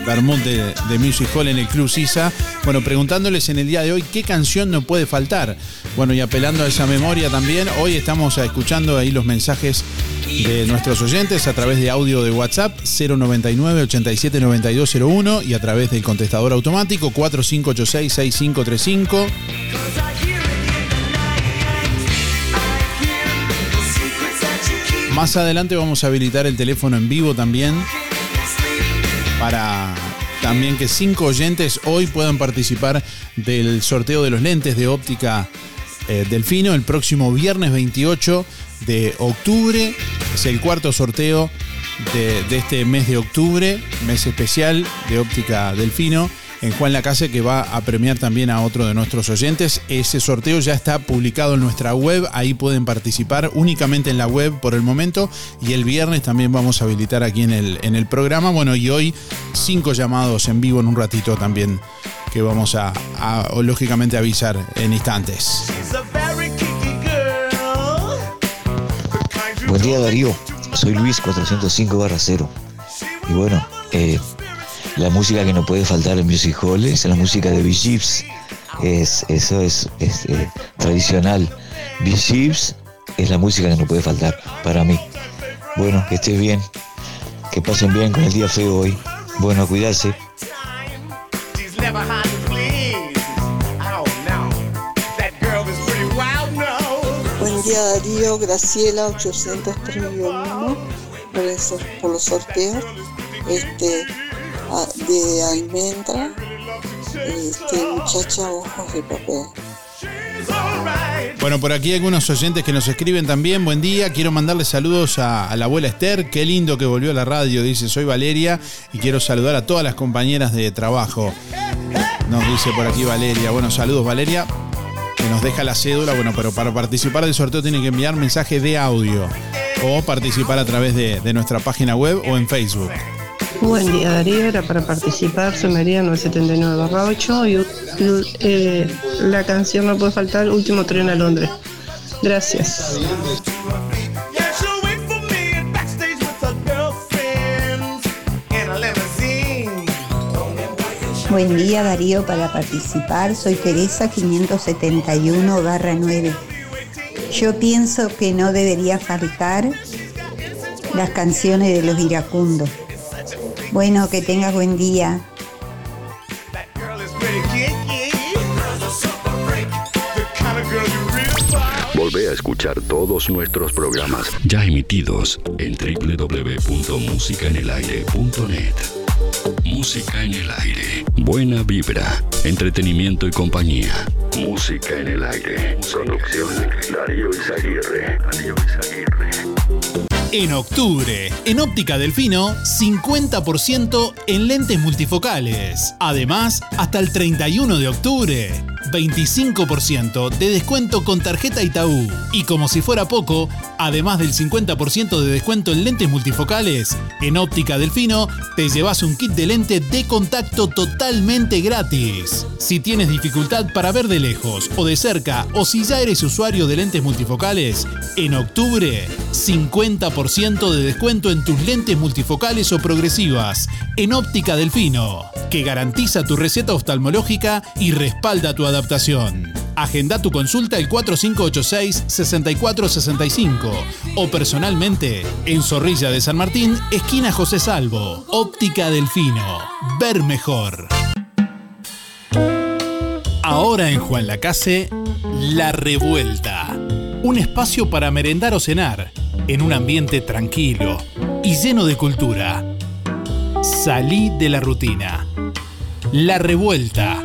Bermud de, de Music Hall en el Club Sisa. Bueno, preguntándoles en el día de hoy qué canción no puede faltar. Bueno, y apelando a esa memoria también, hoy estamos escuchando ahí los mensajes de nuestros oyentes a través de audio de WhatsApp 099 87 9201 y a través del contestador automático 4586 6535. Más adelante vamos a habilitar el teléfono en vivo también para también que cinco oyentes hoy puedan participar del sorteo de los lentes de óptica eh, Delfino el próximo viernes 28 de octubre. Es el cuarto sorteo de, de este mes de octubre, mes especial de óptica Delfino en Juan Lacase que va a premiar también a otro de nuestros oyentes. Ese sorteo ya está publicado en nuestra web, ahí pueden participar únicamente en la web por el momento y el viernes también vamos a habilitar aquí en el, en el programa. Bueno, y hoy cinco llamados en vivo en un ratito también que vamos a, lógicamente avisar en instantes. Buen día Darío, soy Luis 405 barra 0. Y bueno, eh, la música que no puede faltar en Music Hall es la música de Bee Gees. Es, eso es, eh, tradicional. Bee Gees es la música que no puede faltar para mí. Bueno, que estés bien, que pasen bien con el día feo hoy. Bueno, a cuidarse. Buen día Darío, Graciela 831 por, eso, por los sorteos este, de almendra, este, muchacha ojos de papel. Bueno, por aquí algunos oyentes que nos escriben también. Buen día, quiero mandarle saludos a, la abuela Esther. Qué lindo que volvió a la radio. Dice, soy Valeria y quiero saludar a todas las compañeras de trabajo. Nos dice por aquí Valeria. Bueno, saludos Valeria. Que nos deja la cédula. Bueno, pero para participar del sorteo tiene que enviar mensaje de audio o participar a través de nuestra página web o en Facebook. Buen día Darío, era para participar, soy María 979 8 y eh, la canción no puede faltar, Último tren a Londres. Gracias. Buen día Darío para participar. Soy Teresa 571 barra 9. Yo pienso que no debería faltar las canciones de los iracundos. Bueno, que tengas buen día. Volvé a escuchar todos nuestros programas ya emitidos en www.musicaenelaire.net. Música en el aire. Buena vibra, entretenimiento y compañía. Música en el aire. Producción Darío Izaguirre. Darío Izaguirre. En octubre, en Óptica Delfino, 50% en lentes multifocales. Además, hasta el 31 de octubre, 25% de descuento con tarjeta Itaú. Y como si fuera poco, además del 50% de descuento en lentes multifocales, en Óptica Delfino te llevas un kit de lente de contacto totalmente gratis. Si tienes dificultad para ver de lejos o de cerca o si ya eres usuario de lentes multifocales, en octubre 50% de descuento en tus lentes multifocales o progresivas en Óptica Delfino, que garantiza tu receta oftalmológica y respalda tu adaptación. Agenda tu consulta el 4586-6465 o personalmente en Zorrilla de San Martín, esquina José Salvo. Óptica Delfino. Ver mejor. Ahora en Juan Lacase, La Revuelta. Un espacio para merendar o cenar en un ambiente tranquilo y lleno de cultura. Salí de la rutina. La Revuelta,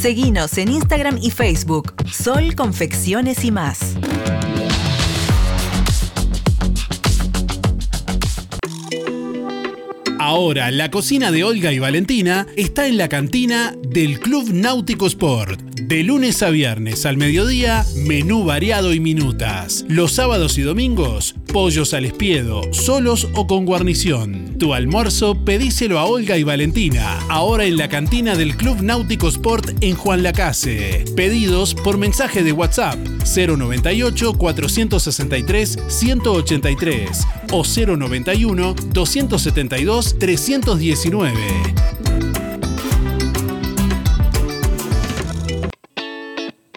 Seguinos en Instagram y Facebook, Sol Confecciones y más. Ahora, la cocina de Olga y Valentina está en la cantina del Club Náutico Sport. De lunes a viernes al mediodía, menú variado y minutas. Los sábados y domingos, pollos al espiedo, solos o con guarnición. Tu almuerzo pedíselo a Olga y Valentina, ahora en la cantina del Club Náutico Sport en Juan Lacase. Pedidos por mensaje de WhatsApp 098 463 183 o 091 272 319.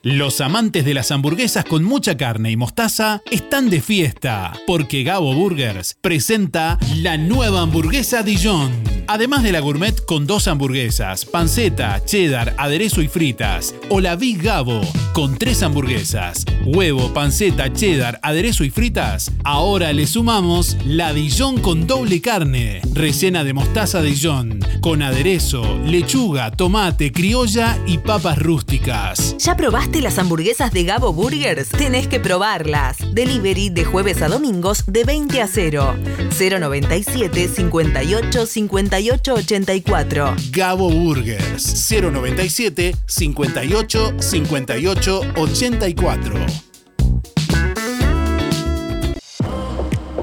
Los amantes de las hamburguesas con mucha carne y mostaza están de fiesta, porque Gabo Burgers presenta la nueva hamburguesa Dijon. Además de la gourmet con dos hamburguesas, panceta, cheddar, aderezo y fritas, o la Big Gabo con tres hamburguesas, huevo, panceta, cheddar, aderezo y fritas, ahora le sumamos la Dijon con doble carne, rellena de mostaza Dijon, con aderezo, lechuga, tomate, criolla y papas rústicas. ¿Ya probaste las hamburguesas de Gabo Burgers? Tenés que probarlas. Delivery de jueves a domingos de 20 a 0. 097 58 58 84. Gabo Burgers 097 58 58 84.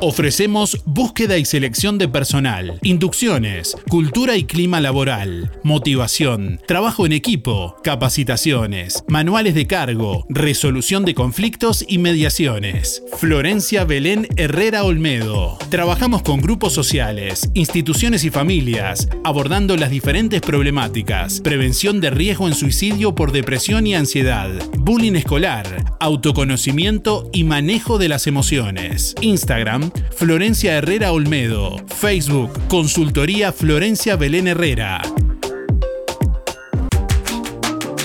Ofrecemos búsqueda y selección de personal, inducciones, cultura y clima laboral, motivación, trabajo en equipo, capacitaciones, manuales de cargo, resolución de conflictos y mediaciones. Florencia Belén Herrera Olmedo. Trabajamos con grupos sociales, instituciones y familias, abordando las diferentes problemáticas, prevención de riesgo en suicidio por depresión y ansiedad, bullying escolar, autoconocimiento y manejo de las emociones. Instagram Florencia Herrera Olmedo. Facebook, Consultoría Florencia Belén Herrera.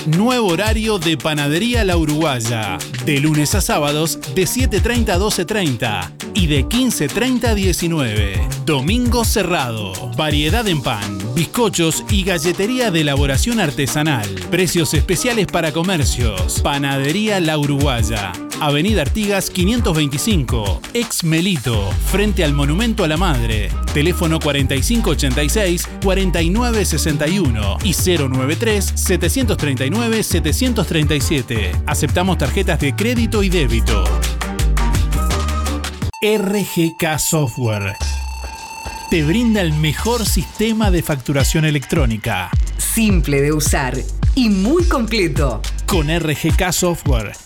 Nuevo horario de Panadería La Uruguaya. De lunes a sábados de 7.30 a 12.30 y de 15.30 a 19. Domingo cerrado. Variedad en pan, bizcochos y galletería de elaboración artesanal. Precios especiales para comercios. Panadería La Uruguaya. Avenida Artigas 525, ex Melito, frente al Monumento a la Madre. Teléfono 4586-4961 y 093-739-737. Aceptamos tarjetas de crédito y débito. RGK Software te brinda el mejor sistema de facturación electrónica. Simple de usar y muy completo. Con RGK Software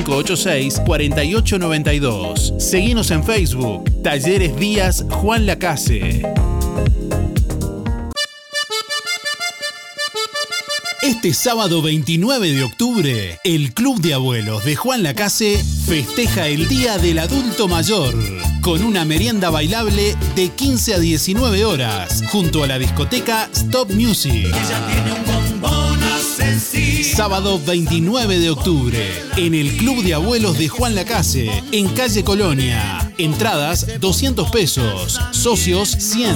4892. Seguinos en Facebook. Talleres Díaz Juan Lacase. Este sábado 29 de octubre, el Club de Abuelos de Juan Lacase festeja el Día del Adulto Mayor con una merienda bailable de 15 a 19 horas junto a la discoteca Stop Music. Sábado 29 de octubre, en el Club de Abuelos de Juan Lacase, en calle Colonia. Entradas 200 pesos, socios 100.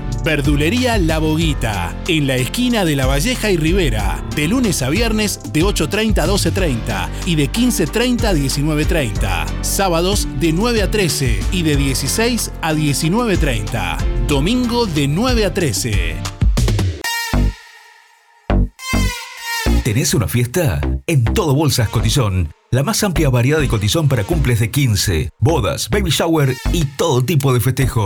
Verdulería La Boguita, en la esquina de La Valleja y Rivera, de lunes a viernes de 8.30 a 12.30 y de 15.30 a 19.30. Sábados de 9 a 13 y de 16 a 19.30. Domingo de 9 a 13. ¿Tenés una fiesta? En todo Bolsas Cotizón. La más amplia variedad de cotizón para cumples de 15, bodas, baby shower y todo tipo de festejo.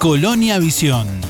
Colonia Visión.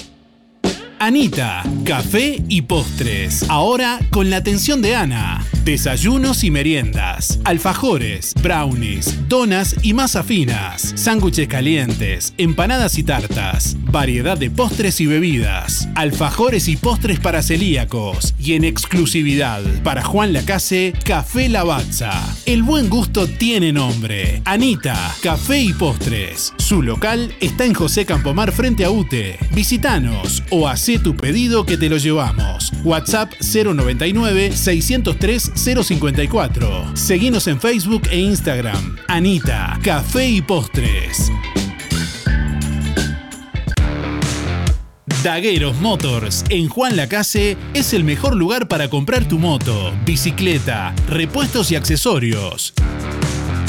Anita, café y postres. Ahora con la atención de Ana. Desayunos y meriendas, alfajores, brownies, donas y masa finas, sándwiches calientes, empanadas y tartas, variedad de postres y bebidas, alfajores y postres para celíacos y en exclusividad para Juan Lacase, Café Lavazza. El buen gusto tiene nombre. Anita, Café y Postres. Su local está en José Campomar frente a UTE. Visítanos o tu pedido que te lo llevamos. WhatsApp 099 603 054. Seguinos en Facebook e Instagram. Anita, Café y Postres. Dagueros Motors en Juan Lacase es el mejor lugar para comprar tu moto, bicicleta, repuestos y accesorios.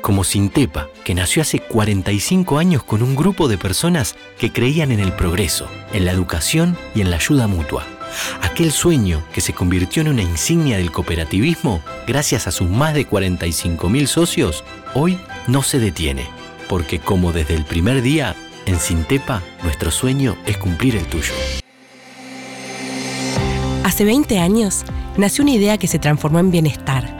como Sintepa, que nació hace 45 años con un grupo de personas que creían en el progreso, en la educación y en la ayuda mutua. Aquel sueño que se convirtió en una insignia del cooperativismo gracias a sus más de 45.000 socios, hoy no se detiene, porque como desde el primer día, en Sintepa, nuestro sueño es cumplir el tuyo. Hace 20 años nació una idea que se transformó en bienestar,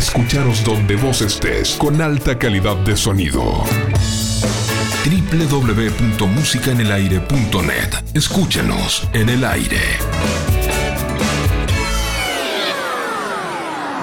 Escucharos donde vos estés con alta calidad de sonido. www.musicaenelaire.net Escúchanos en el aire.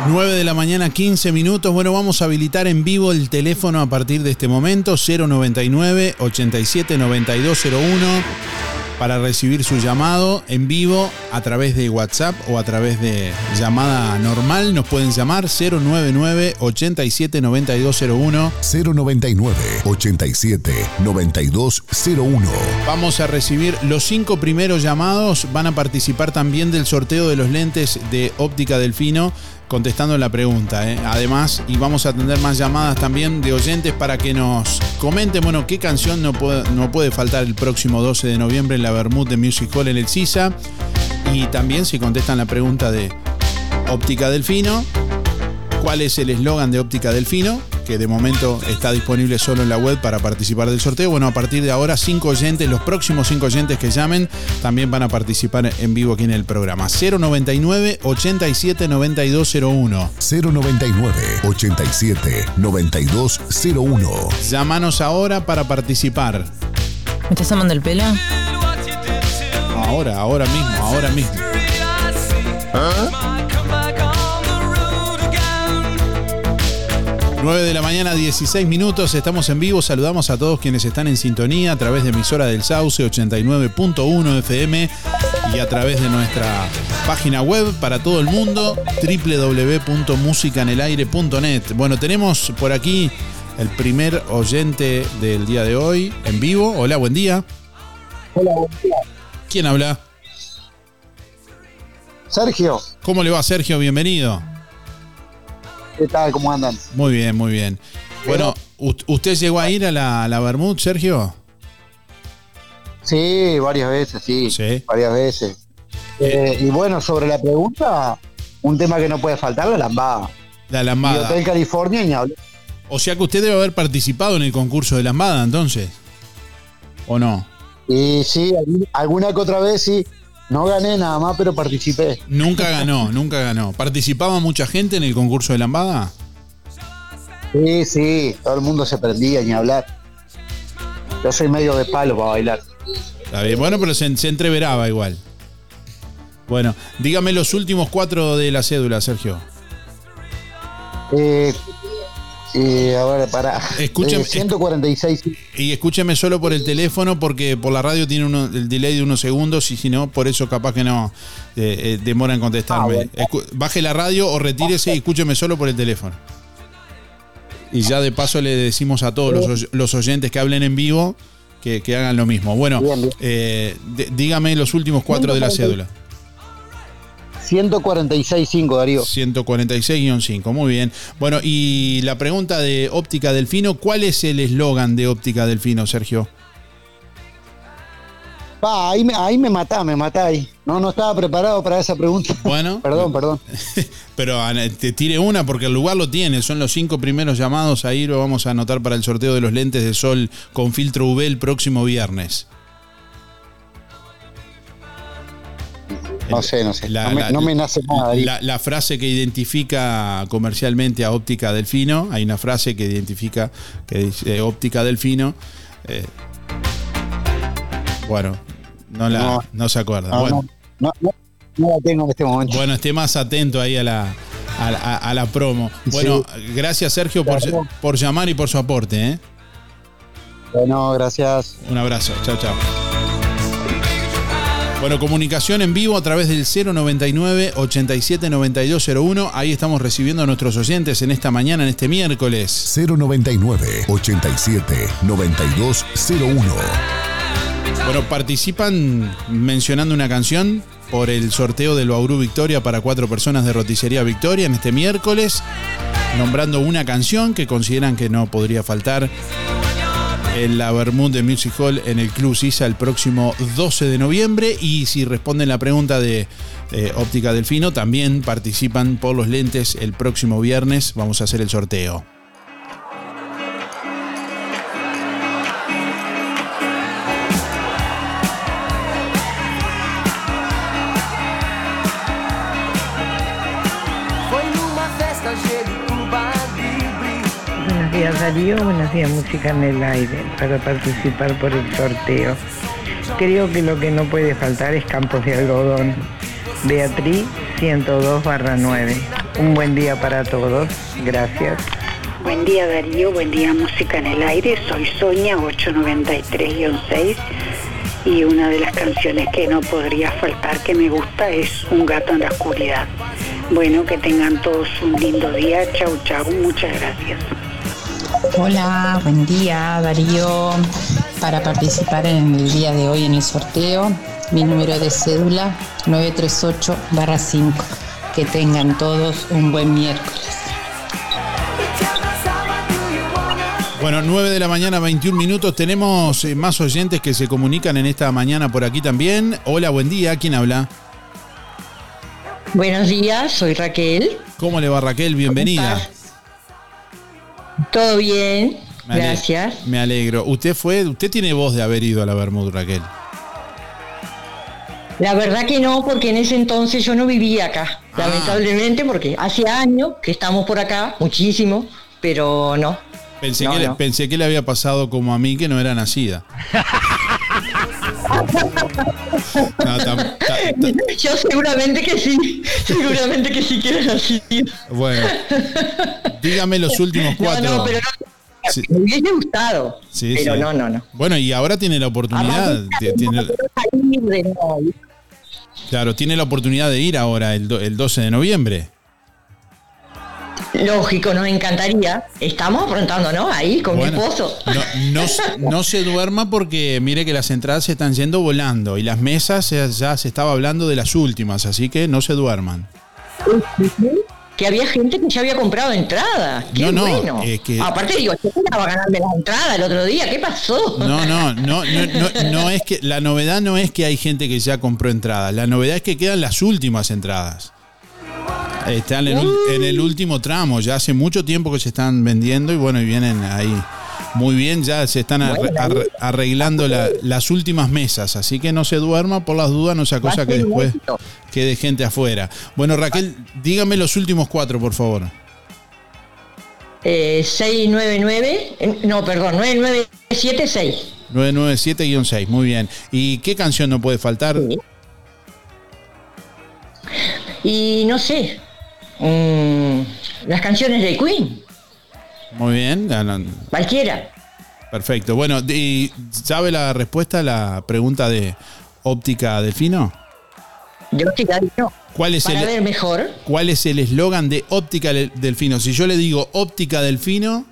9 de la mañana, 15 minutos. Bueno, vamos a habilitar en vivo el teléfono a partir de este momento, 099 87 9201 para recibir su llamado en vivo a través de WhatsApp o a través de llamada normal. Nos pueden llamar 099 87 9201. 099 87 9201. Vamos a recibir los cinco primeros llamados. Van a participar también del sorteo de los lentes de óptica delfino contestando la pregunta. ¿eh? Además, y vamos a atender más llamadas también de oyentes para que nos comenten, bueno, qué canción no puede, no puede faltar el próximo 12 de noviembre en la Bermud de Music Hall en el CISA. Y también si contestan la pregunta de Óptica Delfino, ¿cuál es el eslogan de Óptica Delfino? Que de momento está disponible solo en la web para participar del sorteo. Bueno, a partir de ahora, cinco oyentes, los próximos cinco oyentes que llamen, también van a participar en vivo aquí en el programa. 099 87 9201. 099 87 9201. Llámanos ahora para participar. ¿Me estás llamando el pelo? Ahora, ahora mismo, ahora mismo. ¿Ah? 9 de la mañana, 16 minutos, estamos en vivo, saludamos a todos quienes están en sintonía a través de emisora del Sauce 89.1 FM y a través de nuestra página web para todo el mundo, www.musicanelaire.net. Bueno, tenemos por aquí el primer oyente del día de hoy en vivo. Hola, buen día. Hola, buen día. ¿Quién habla? Sergio. ¿Cómo le va, Sergio? Bienvenido. ¿Qué tal? ¿Cómo andan? Muy bien, muy bien. Bueno, ¿usted llegó a ir a la, la Bermud, Sergio? Sí, varias veces, sí. Sí. Varias veces. Eh, y bueno, sobre la pregunta, un tema que no puede faltar, la lambada. La Y lambada. Hotel California y. O sea que usted debe haber participado en el concurso de lambada, entonces. ¿O no? Y sí, alguna que otra vez sí. No gané nada más, pero participé. Nunca ganó, nunca ganó. ¿Participaba mucha gente en el concurso de lambada? Sí, sí, todo el mundo se prendía ni hablar. Yo soy medio de palo para bailar. Está bien, bueno, pero se, se entreveraba igual. Bueno, dígame los últimos cuatro de la cédula, Sergio. Eh, eh, a ver, para. Escúcheme- 146. Y escúcheme solo por el teléfono porque por la radio tiene uno- el delay de unos segundos y si no, por eso capaz que no eh, eh, demora en contestarme. Escu- Baje la radio o retírese y escúcheme solo por el teléfono. Y ya de paso le decimos a todos los, los oyentes que hablen en vivo que, que hagan lo mismo. Bueno, eh, dígame los últimos cuatro de la cédula. 146.5, Darío. 146-5, muy bien. Bueno, y la pregunta de Óptica Delfino, ¿cuál es el eslogan de Óptica Delfino, Sergio? Pa, ahí me, ahí me matá, me matá ahí. No, no estaba preparado para esa pregunta. Bueno. perdón, perdón. Pero te tire una porque el lugar lo tiene. Son los cinco primeros llamados. Ahí lo vamos a anotar para el sorteo de los lentes de sol con filtro UV el próximo viernes. No sé, no sé. La- no, me, la- no me nace nada ahí. La, la frase que identifica comercialmente a Óptica Delfino, hay una frase que identifica que dice eh, Óptica Delfino. eh, bueno, no, la, no, No. se acuerda. No, bueno, no, la tengo en este momento. bueno, esté más atento ahí a la, a, a- a la promo. Bueno, gracias Sergio por, por llamar y por su aporte. ¿eh? Bueno, gracias. Un abrazo, chao, chao. Bueno, comunicación en vivo a través del 099 87 9201. Ahí estamos recibiendo a nuestros oyentes en esta mañana, en este miércoles. 099 87 9201. Bueno, participan mencionando una canción por el sorteo del Bauru Victoria para cuatro personas de Roticería Victoria en este miércoles, nombrando una canción que consideran que no podría faltar en la Bermud de Music Hall en el Club Sisa el próximo 12 de noviembre. Y si responden la pregunta de eh, Óptica Delfino, también participan por los lentes el próximo viernes. Vamos a hacer el sorteo. Darío, buenos días Música en el Aire para participar por el sorteo. Creo que lo que no puede faltar es Campos de Algodón. Beatriz 102 barra 9. Un buen día para todos. Gracias. Buen día Darío, buen día Música en el Aire, soy Soña 893-6 y una de las canciones que no podría faltar que me gusta es Un gato en la oscuridad. Bueno, que tengan todos un lindo día, chau chau, muchas gracias. Hola, buen día Darío. Para participar en el día de hoy en el sorteo, mi número de cédula 938-5. Que tengan todos un buen miércoles. Bueno, 9 de la mañana, 21 minutos. Tenemos eh, más oyentes que se comunican en esta mañana por aquí también. Hola, buen día. ¿Quién habla? Buenos días, soy Raquel. ¿Cómo le va Raquel? Bienvenida. ¿Todo bien? Me Gracias. Me alegro. Usted fue, usted tiene voz de haber ido a la Bermud, Raquel. La verdad que no, porque en ese entonces yo no vivía acá, Ah. lamentablemente, porque hace años que estamos por acá, muchísimo, pero no. Pensé, No, que le, no. pensé que le había pasado como a mí, que no era nacida. No, tam- ta- Yo seguramente que sí, seguramente que sí quiero así. bueno, dígame los últimos cuatro. No, no, pero no, Sí. me hubiese gustado, Sí, pero sí. no, no, no. Bueno, y ahora tiene la oportunidad. ti- tiene- claro, tiene la oportunidad de ir ahora el, do- el 12 de noviembre. Lógico, nos encantaría. Estamos afrontando, ¿no? Ahí con Bueno, mi esposo. No, no, se- no se duerma porque mire que las entradas se están yendo volando y las mesas ya, se estaba hablando de las últimas, así que no se duerman. Que había gente que ya había comprado entradas. Qué No, no, bueno. que- Aparte digo, yo estaba ganando la entrada el otro día. ¿Qué pasó? No, no, no, no, no, no es que la novedad no es que hay gente que ya compró entradas, la novedad es que quedan las últimas entradas. Están en, el- en el último tramo, ya hace mucho tiempo que se están vendiendo y bueno, y vienen ahí muy bien, ya se están arre- arre- arreglando la- las últimas mesas, así que no se duerma por las dudas, no sea cosa que después quede gente afuera. Bueno, Raquel, dígame los últimos cuatro, por favor. Eh, 699, eh, no, perdón, 9976. 997-6, muy bien. ¿Y qué canción no puede faltar? Y no sé, mm, las canciones de Queen, Muy bien, cualquiera. perfecto. Bueno, ¿y ¿sabe la respuesta a la pregunta de óptica delfino? Yo sí, Gaby, no. ¿Cuál es Para el ver mejor, cuál es el eslogan de óptica Del- delfino? Si yo le digo óptica delfino,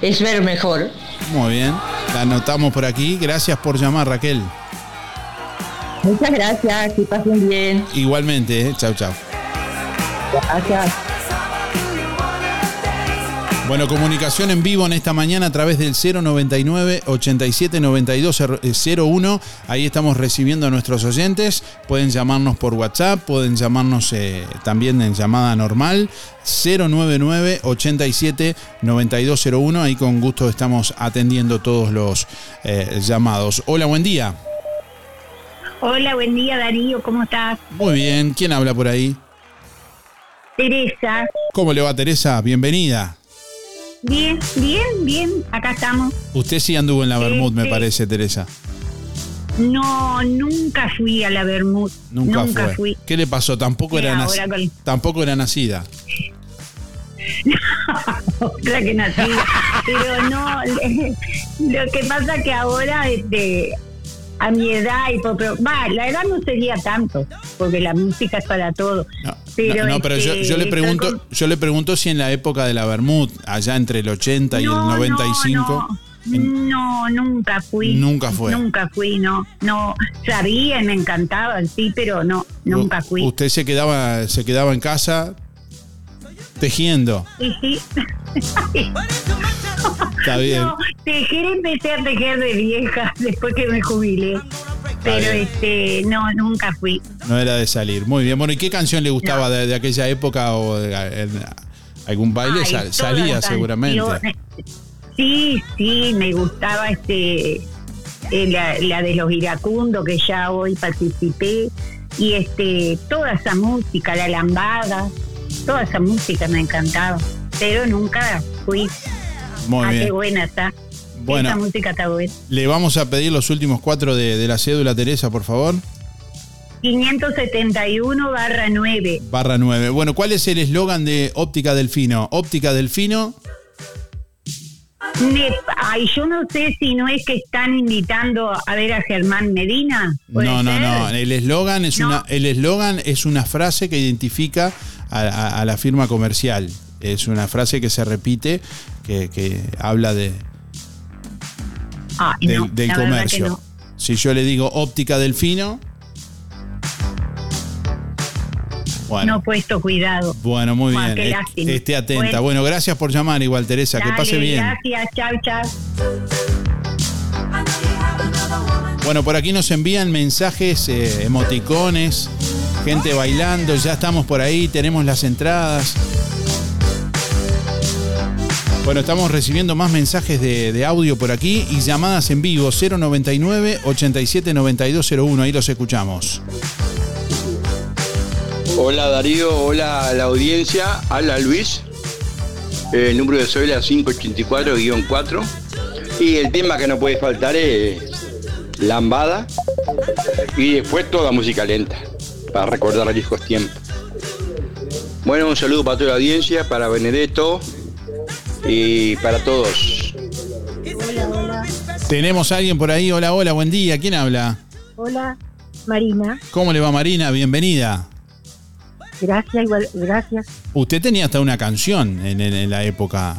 es ver mejor. muy bien, la anotamos por aquí. Gracias por llamar, Raquel. Muchas gracias, que pasen bien. Igualmente, ¿eh? chau, chau. Gracias. Bueno, comunicación en vivo en esta mañana a través del 099 87 92 01. Ahí estamos recibiendo a nuestros oyentes. Pueden llamarnos por WhatsApp, pueden llamarnos eh, también en llamada normal. 099 87 92 01. Ahí con gusto estamos atendiendo todos los eh, llamados. Hola, buen día. Hola, buen día Darío, ¿cómo estás? Muy bien. ¿Quién habla por ahí? Teresa. ¿Cómo le va, Teresa? Bienvenida. Bien, bien, bien, acá estamos. Usted sí anduvo en la Bermud, me parece, Teresa. No, nunca fui a la Bermud. Nunca, Nunca, fue. fui. ¿Qué le pasó? Tampoco era, nac- con- tampoco era nacida. Otra que nacida. Pero no, lo que pasa que ahora, este, a mi edad y por, pero, va, la edad no sería tanto, porque la música es para todo. pero, no, no, pero yo, este, yo le estoy pregunto, con- yo le pregunto si en la época de la Bermud, allá entre el 80 y No, el no, 95, No, nunca fui. Nunca fue. Nunca fui, no. No, sabía y me encantaba, sí, pero no, nunca fui. usted se quedaba, se quedaba en casa tejiendo. Sí, sí. Está bien. No, tejer empecé a tejer de vieja después que me jubilé. Pero bien. este, no, nunca fui. No era de salir. Muy bien. Bueno, ¿y qué canción le gustaba de, de aquella época o de, algún baile? Ay, Sal- todas salía seguramente. Sí, sí, me gustaba este eh, la, la de los iracundos que ya hoy participé y este toda esa música, la lambada, toda esa música me encantaba, pero nunca fui. Muy ah, bien. qué buena está. Bueno. Esa música está buena. Le vamos a pedir los últimos cuatro de, de la cédula, Teresa, por favor. 571 barra 9. Barra 9. Bueno, ¿cuál es el eslogan de Óptica Delfino? Óptica Delfino. Me- ay, yo no sé si no es que están invitando a ver a Germán Medina. ¿Puede No, no, ser? no. El eslogan es No. una, el eslogan es una frase que identifica a, a- a la firma comercial. Es una frase que se repite, que, que habla de, del, no, del comercio. no. Si yo le digo óptica delfino. Bueno, No he puesto cuidado. bueno, muy Ah, bien. qué Est- lástima. Esté atenta. Bueno. Bueno, gracias por llamar igual, Teresa. que pase bien. Gracias, chao, chao. Bueno, por aquí nos envían mensajes, eh, emoticones, gente bailando, ya estamos por ahí, tenemos las entradas. Bueno, estamos recibiendo más mensajes de, de audio por aquí y llamadas en vivo. 099 87 9201, ahí los escuchamos. Hola Darío, hola la audiencia, habla Luis, el número de Zoila 584-4 y el tema que no puede faltar es Lambada. Y después toda música lenta para recordar viejos tiempos. Bueno, un saludo para toda la audiencia, para Benedetto y para todos. Tenemos a alguien por ahí, hola, hola, buen día, ¿quién habla? Hola, Marina. ¿Cómo le va Marina? Bienvenida. Gracias, igual, gracias. Usted tenía hasta una canción en, en- en la época,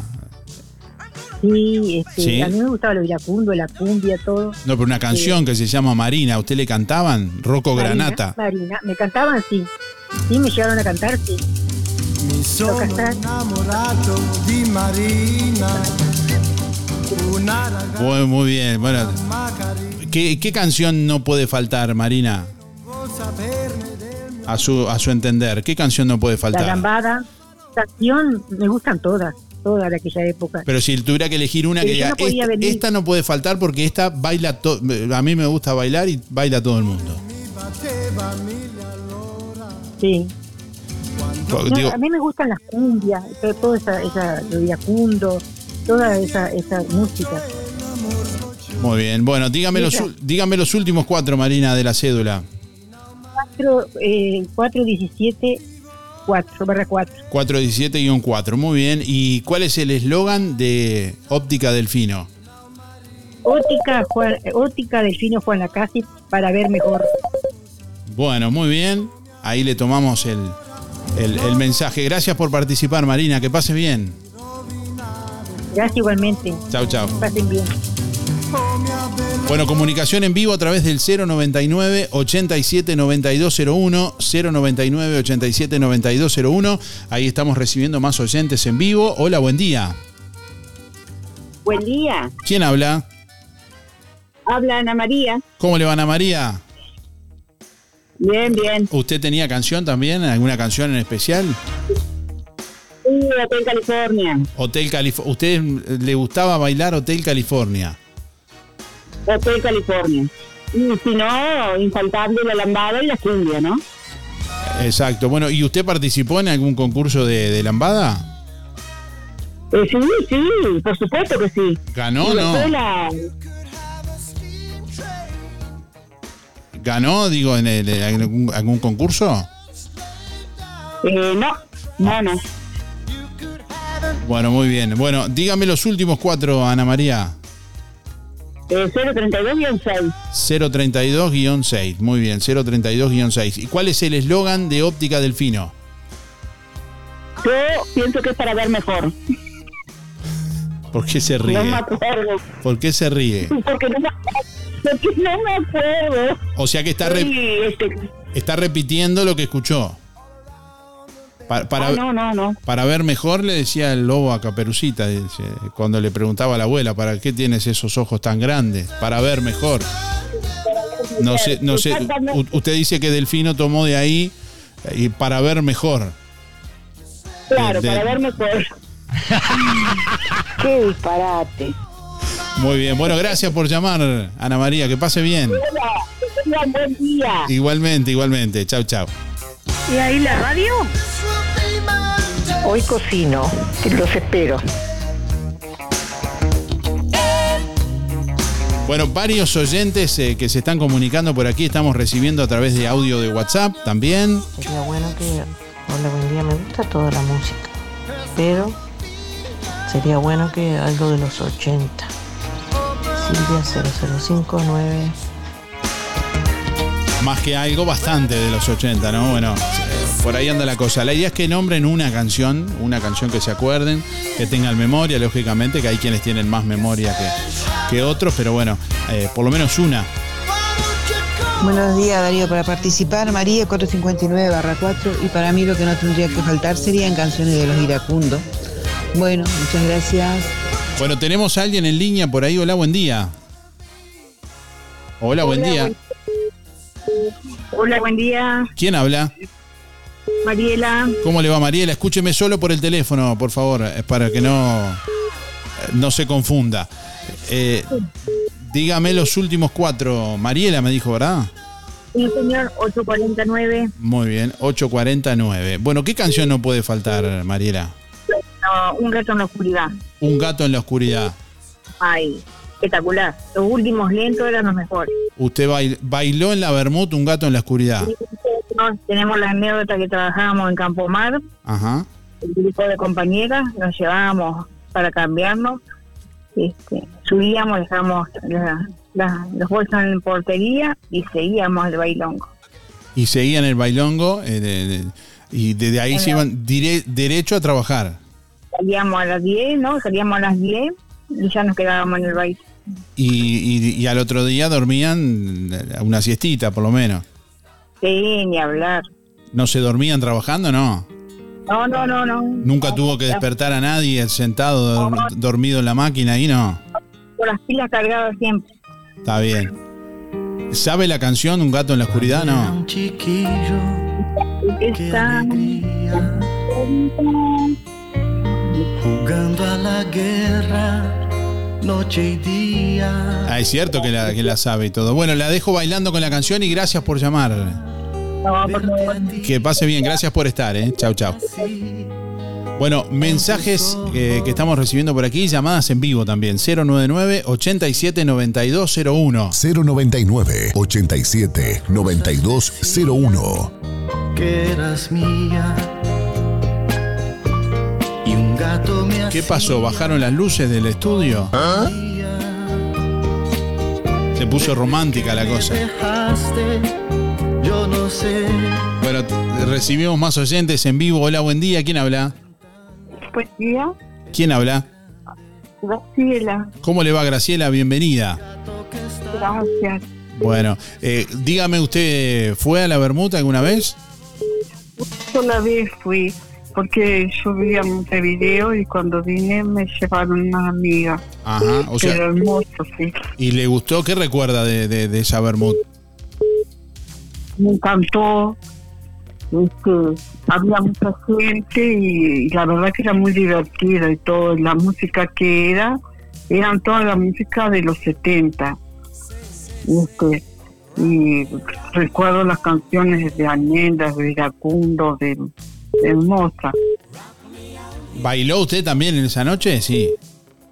Sí, este, Sí. a mí me gustaba lo iracundo, la cumbia, todo. no, pero una canción que se llama Marina, ¿a ¿usted le cantaban? Rocco Marina, Granata. Marina, me cantaban, sí. Sí, me llegaron a cantar, sí. Mi sono innamorato di Marina, una ragazza Muy, muy bien. Bueno, ¿qué, qué canción no puede faltar, Marina? A su, a su entender, ¿qué canción no puede La faltar? lambada, canción, me gustan todas, todas de aquella época. Pero si tuviera que elegir una que Pero diga, no esta, esta no puede faltar porque esta baila todo. A mí me gusta bailar y baila todo el mundo. Sí. Co- No, digo, a mí me gustan las cumbias, todo, todo esa, esa, lo iracundo, toda esa, esa música. muy bien. Bueno, dígame los, dígame los últimos cuatro, Marina, de la cédula. 4, eh, 417, 4, barra 4. 417-4. Muy bien. ¿Y cuál es el eslogan de Óptica Delfino? Ótica, Juan, ótica Delfino Juan Lacasi para ver mejor. Bueno, muy bien. Ahí le tomamos el, el- el mensaje. Gracias por participar, Marina. Que pase bien. Gracias igualmente. Chau, chau. Pasen bien. Bueno, comunicación en vivo a través del 099 87 9201 099 87 9201. Ahí estamos recibiendo más oyentes en vivo. Hola, buen día. Buen día. ¿Quién habla? Habla Ana María. ¿Cómo le van a María? Bien, bien. ¿Usted tenía canción también? ¿Alguna canción en especial? Sí, Hotel California. Hotel California. ¿Usted le gustaba bailar Hotel California? Hotel California. Y si no, infaltable la lambada y la cumbia, ¿no? Exacto. Bueno, ¿y usted participó en algún concurso de, de lambada? Eh, sí, sí, por supuesto que sí. ¿Ganó no? la- ¿Ganó, digo, en, el- en algún, algún concurso? Eh, no, no, no. Bueno, muy bien. Bueno, dígame los últimos cuatro, Ana María. Eh, 032-6. 032-6. Muy bien, 032-6. ¿Y cuál es el eslogan de Óptica Delfino? Yo pienso que es para ver mejor. ¿Por qué se ríe? No me acuerdo. ¿Por qué se ríe? Porque no me, porque no me acuerdo. O sea que está, re- Sí, este, está repitiendo lo que escuchó. Pa- Para, ah, no, no, no. para ver mejor, le decía el lobo a Caperucita, cuando le preguntaba a la abuela, ¿para qué tienes esos ojos tan grandes? Para ver mejor. No sé, no sé. Usted dice que Delfino tomó de ahí eh, y para ver mejor. Claro, de- para ver mejor. Qué disparate. Muy bien. Bueno, gracias por llamar, Ana María. Que pase bien. Hola, buen día. Igualmente, igualmente. Chau, chau. ¿Y ahí la radio? Hoy cocino, los espero. Bueno, varios oyentes eh, que se están comunicando por aquí estamos recibiendo a través de audio de WhatsApp también. Sería bueno que, hola, buen día, me gusta toda la música, pero sería bueno que algo de los 80. Silvia 0059. Más que algo bastante de los 80, ¿no? Bueno, por ahí anda la cosa. La idea es que nombren una canción, una canción que se acuerden, que tengan memoria, lógicamente, que hay quienes tienen más memoria que, que otros, pero bueno, eh, por lo menos una. Buenos días Darío, para participar María 459 barra 4 y para mí lo que no tendría que faltar serían canciones de los iracundos. Bueno, muchas gracias. Bueno, tenemos a alguien en línea por ahí. Hola, buen día. Hola, buen día. buen- Hola, buen día. ¿Quién habla? Mariela. ¿Cómo le va, Mariela? Escúcheme solo por el teléfono, por favor, eh, para que no, eh, no se confunda. Eh, dígame los últimos cuatro. Mariela me dijo, ¿verdad? Sí, señor, 849. Muy bien, 849. Bueno, ¿qué canción no puede faltar, Mariela? No, un gato en la oscuridad. Un gato en la oscuridad. Ay, espectacular. Los últimos lentos eran los mejores. Usted bail- bailó en la Bermud un gato en la oscuridad. Tenemos la anécdota que trabajábamos en Campo Mar, Ajá. el grupo de compañeras, nos llevábamos para cambiarnos, este, subíamos, dejábamos la- la- los bolsos en la portería y seguíamos el bailongo. Y seguían el bailongo eh, de- de- y desde ahí se iban dire- derecho a trabajar. Salíamos a las 10, ¿no? Salíamos a las 10 y ya nos quedábamos en el baile. Y, y- y al otro día dormían una siestita, por lo menos. Sí, ni hablar. ¿No se dormían trabajando? No. No, no, no, no. Nunca tuvo que despertar a nadie sentado, dor- dormido en la máquina ahí, no. Con las pilas cargadas siempre. Está bien. ¿Sabe la canción Un gato en la oscuridad? No. Está... Jugando a la guerra, noche y día. Ah, es cierto que la, que la sabe y todo. Bueno, la dejo bailando con la canción y gracias por llamar. No, por favor. Que pase bien, gracias por estar, ¿eh? Chau, chau. Bueno, mensajes eh, que estamos recibiendo por aquí, llamadas en vivo también. 099 87 9201. 099 87 9201. Que eras mía. ¿Qué pasó? ¿Bajaron las luces del estudio? Se puso romántica la cosa. Bueno, recibimos más oyentes en vivo. Hola, buen día. ¿Quién habla? Buen día. ¿Quién habla? Graciela. ¿Cómo le va, Graciela? Bienvenida. Gracias. Bueno, eh, dígame, ¿usted fue a la Bermuda alguna vez? Sola vez fui, porque yo veía Montevideo y cuando vine me llevaron una amiga. Ajá, o sea, Pero hermoso, sí. ¿y le gustó? ¿Qué recuerda de, de- de esa Bermuda? Me encantó. Este, había mucha gente y, y la verdad que era muy divertida y todo. La música que era, eran toda la música de los 70. Este, y recuerdo las canciones de Añendas, de Iracundo, de Hermosa. ¿Bailó usted también en esa noche? Sí.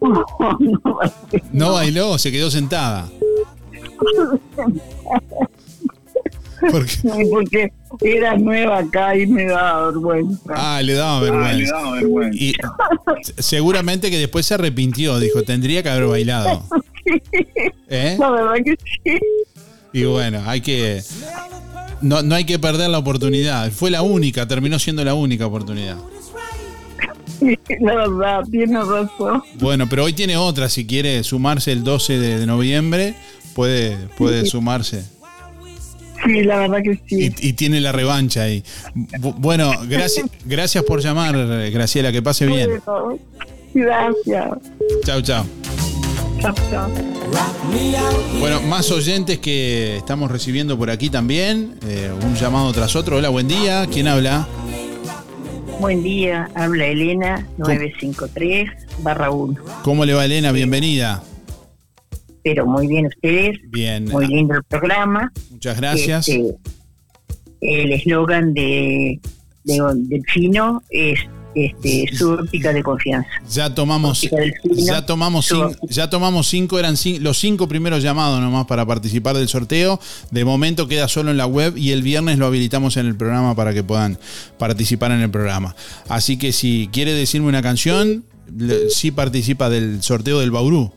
¿No bailó? ¿Se quedó sentada? ¿Por Porque era nueva acá y me daba vergüenza. Ah, le daba vergüenza. Y seguramente que después se arrepintió, dijo, tendría que haber bailado. ¿Eh? La verdad que sí. Y bueno, hay que. No, no hay que perder la oportunidad. Fue la única, terminó siendo la única oportunidad. La verdad, tiene razón. Bueno, pero hoy tiene otra. Si quiere sumarse el 12 de, de noviembre, puede, puede Sí. sumarse. Sí, la verdad que sí. Y, y tiene la revancha ahí. Bu- Bueno, gracias, gracias por llamar, Graciela. Que pase bien. Gracias. Chao, chao. Chao, chao. Bueno, más oyentes que estamos recibiendo por aquí también. eh, un llamado tras otro. Hola, buen día. ¿Quién habla? Buen día, habla Elena 953 barra 1. ¿Cómo le va, Elena? Bienvenida. Pero muy bien ustedes, Bien. muy lindo el programa. Muchas gracias. Este, el eslogan de, de Delfino es este, su óptica de confianza. Ya tomamos, ya tomamos, ya cinco, eran los cinco primeros llamados nomás para participar del sorteo. De momento queda solo en la web y el viernes lo habilitamos en el programa para que puedan participar en el programa. Así que si quiere decirme una canción, le- sí participa del sorteo del Bauru.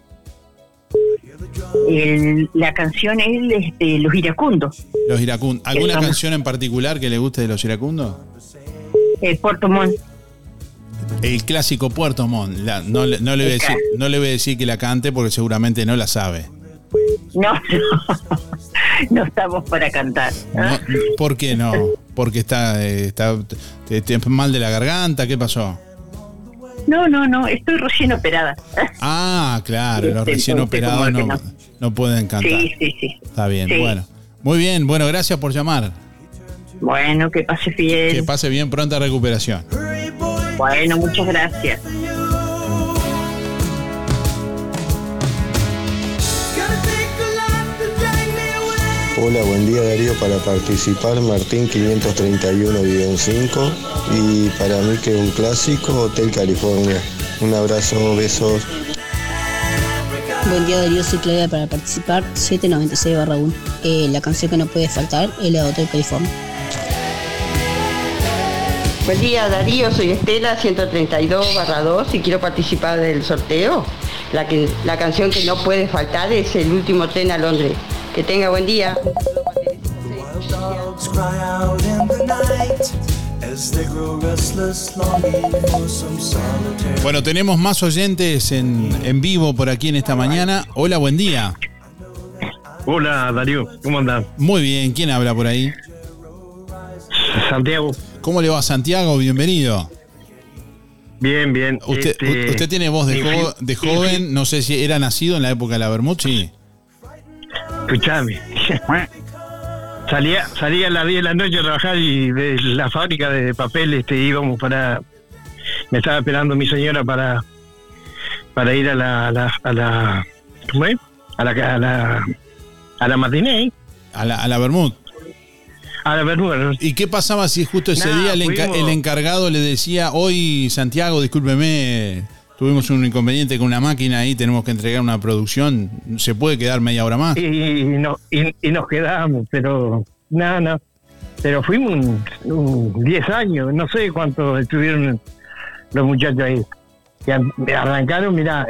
El- la canción es este, Los Iracundos, Los iracundos. ¿Alguna canción en particular que le guste de los iracundos? eh, Puerto Montt. El clásico Puerto Montt. La- no, le- no le voy a decir, no le voy a decir que la cante porque seguramente no la sabe. No, no, no estamos para cantar. No, ¿Por qué no? Porque está, eh, está te- te- mal de la garganta, ¿qué pasó? No, no, no, estoy recién operada. Ah, claro, los Este, recién operados no, no pueden cantar. Sí, sí, sí. Está bien, Sí. bueno. Muy bien, bueno, gracias por llamar. Bueno, que pase bien. Que pase bien pronta recuperación. Bueno, muchas gracias. Hola, buen día Darío. Para participar, Martín 531-5 y para mí que es un clásico, Hotel California. Un abrazo, besos. Buen día Darío, soy Claudia para participar 796-1. Eh, la canción que no puede faltar es la de Hotel California. Buen día Darío, soy Estela 132 barra 2 y quiero participar del sorteo. La, que, la canción que no puede faltar es El último tren a Londres. Que tenga buen día. Bueno, tenemos más oyentes en, en vivo por aquí en esta mañana. Hola, buen día. Hola Darío, ¿cómo andas? Muy bien, ¿quién habla por ahí? Santiago. ¿Cómo le va Santiago? Bienvenido. Bien, bien. Usted, Este, usted tiene voz de, infin- jo- de joven, no sé si era nacido en la época de la Bermud, sí. Escuchame. salía, salía a las 10 de la noche a trabajar y de la fábrica de papel este, íbamos para... Me estaba esperando mi señora para para ir a la... A la, a la ¿Cómo es? A la... A la, a la matinée. A la, a la Bermud. A la Bermud. ¿Y qué pasaba si justo ese Nah, día el, enca- fuimos- el encargado le decía, hoy Santiago, discúlpeme, tuvimos un inconveniente con una máquina ahí, tenemos que entregar una producción, ¿se puede quedar media hora más? Y, y no, y, y nos quedamos, pero nada, no, Pero fuimos un, un 10 años, no sé cuánto estuvieron los muchachos ahí. Y ar- arrancaron, mira,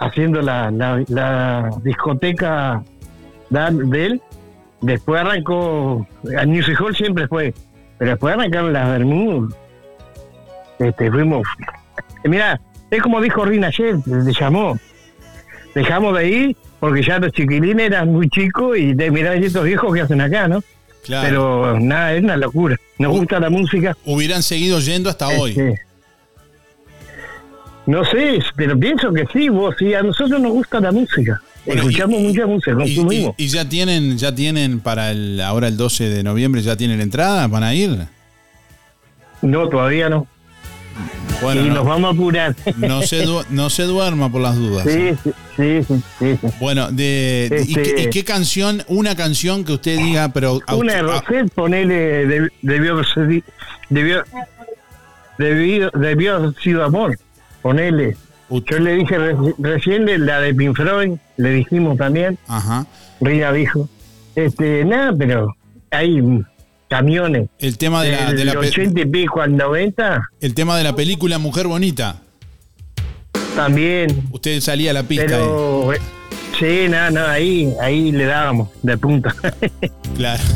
haciendo la, la, la discoteca de él. Después arrancó, a Music Hall siempre fue, pero después arrancaron las Bermudas. Este, fuimos. mira, es como dijo Rina ayer, le llamó. Dejamos de ir porque ya los chiquilines eran muy chicos y de mirar estos viejos que hacen acá, ¿no? Claro. Pero nada, es una locura. Nos gusta la música. Hubieran seguido yendo hasta hoy. Este, no sé, pero pienso que sí, vos sí, a nosotros nos gusta la música. Escuchamos mucha música, Y, consumimos. y- y ya tienen, ya tienen para el, ahora el 12 de noviembre, ya tienen entrada, van a ir. No, todavía no. Bueno, y no, nos vamos a apurar. no se du- no se duerma por las dudas. Sí, sí, sí, sí. Bueno, de, ¿y, Este- qué, y qué canción, una canción que usted diga, pero Una de Roset, ponele, de- debió, debió, debió, debió haber sido amor, ponele. Yo le dije re- recién de la de Pink Floyd, le dijimos también. Ajá. Rina dijo. Este, nada, pero hay camiones. El tema de la, del de la pe- 80 y pico al 90 el tema de la película Mujer Bonita. también. Usted salía a la pista. Pero, eh, sí, nada, nada, ahí, ahí le dábamos de punta. Claro.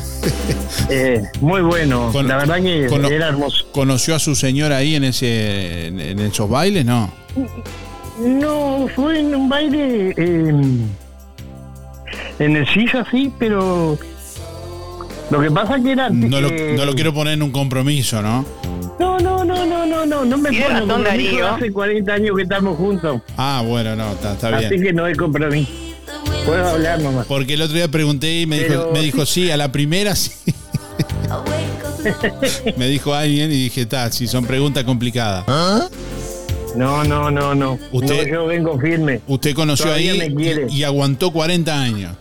Eh, muy bueno, Con- la verdad que era hermoso. ¿Conoció a su señora ahí en ese en, en esos bailes? No. No, fue en un baile eh, en el silla, sí, pero lo que pasa que era... No lo, eh, no lo quiero poner en un compromiso, ¿no? No, no, no, no, no, no, no me pongo razón, compromiso, Darío. Hace 40 años que estamos juntos, Ah, bueno, no, está, está así bien. que no hay compromiso. Puedo hablar nomás. Porque el otro día pregunté y me dijo, me dijo sí, a la primera sí. me dijo alguien y dije, está, si son preguntas complicadas. No, no, no, no. Usted- No, yo vengo firme. Usted conoció Todavía ahí y, y aguantó 40 años.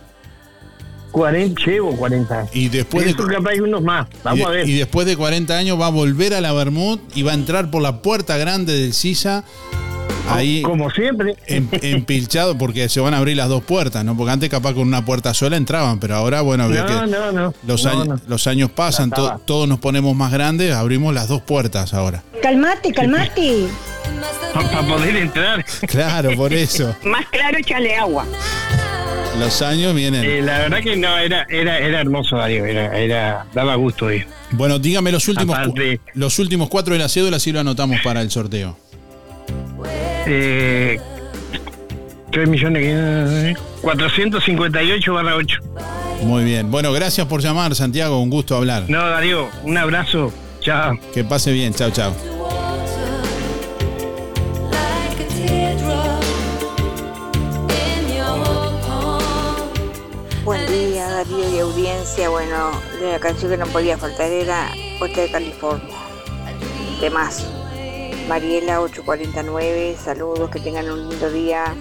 40, llevo 40 años. Y después de, Esto capaz hay unos más. Vamos y, a ver. y después de 40 años va a volver a la Bermud y va a entrar por la puerta grande del Sisa. Ahí Como siempre. em- empilchado porque se van a abrir las dos puertas, ¿no? Porque antes capaz con una puerta sola entraban, pero ahora, bueno, No, que no, no. los, No, años, no. los años pasan, to- todos nos ponemos más grandes, abrimos las dos puertas ahora. Calmate, calmate. Para poder entrar. Claro, por eso. Más claro, échale agua. Los años vienen. Eh, la verdad que no, era, era, era hermoso, Darío. Era, era, daba gusto ir. Bueno, dígame los últimos, Aparte- los últimos cuatro de la cédula si lo anotamos para el sorteo. Eh, 3 millones eh, 458 barra 8. Muy bien. Bueno, gracias por llamar, Santiago. Un gusto hablar. No, Darío, un abrazo. Chao. Que pase bien. Chao, chao. Buen día, Darío y audiencia. Bueno, la canción que no podía faltar era Hotel California. De más. Mariela 849, saludos, que tengan un lindo día.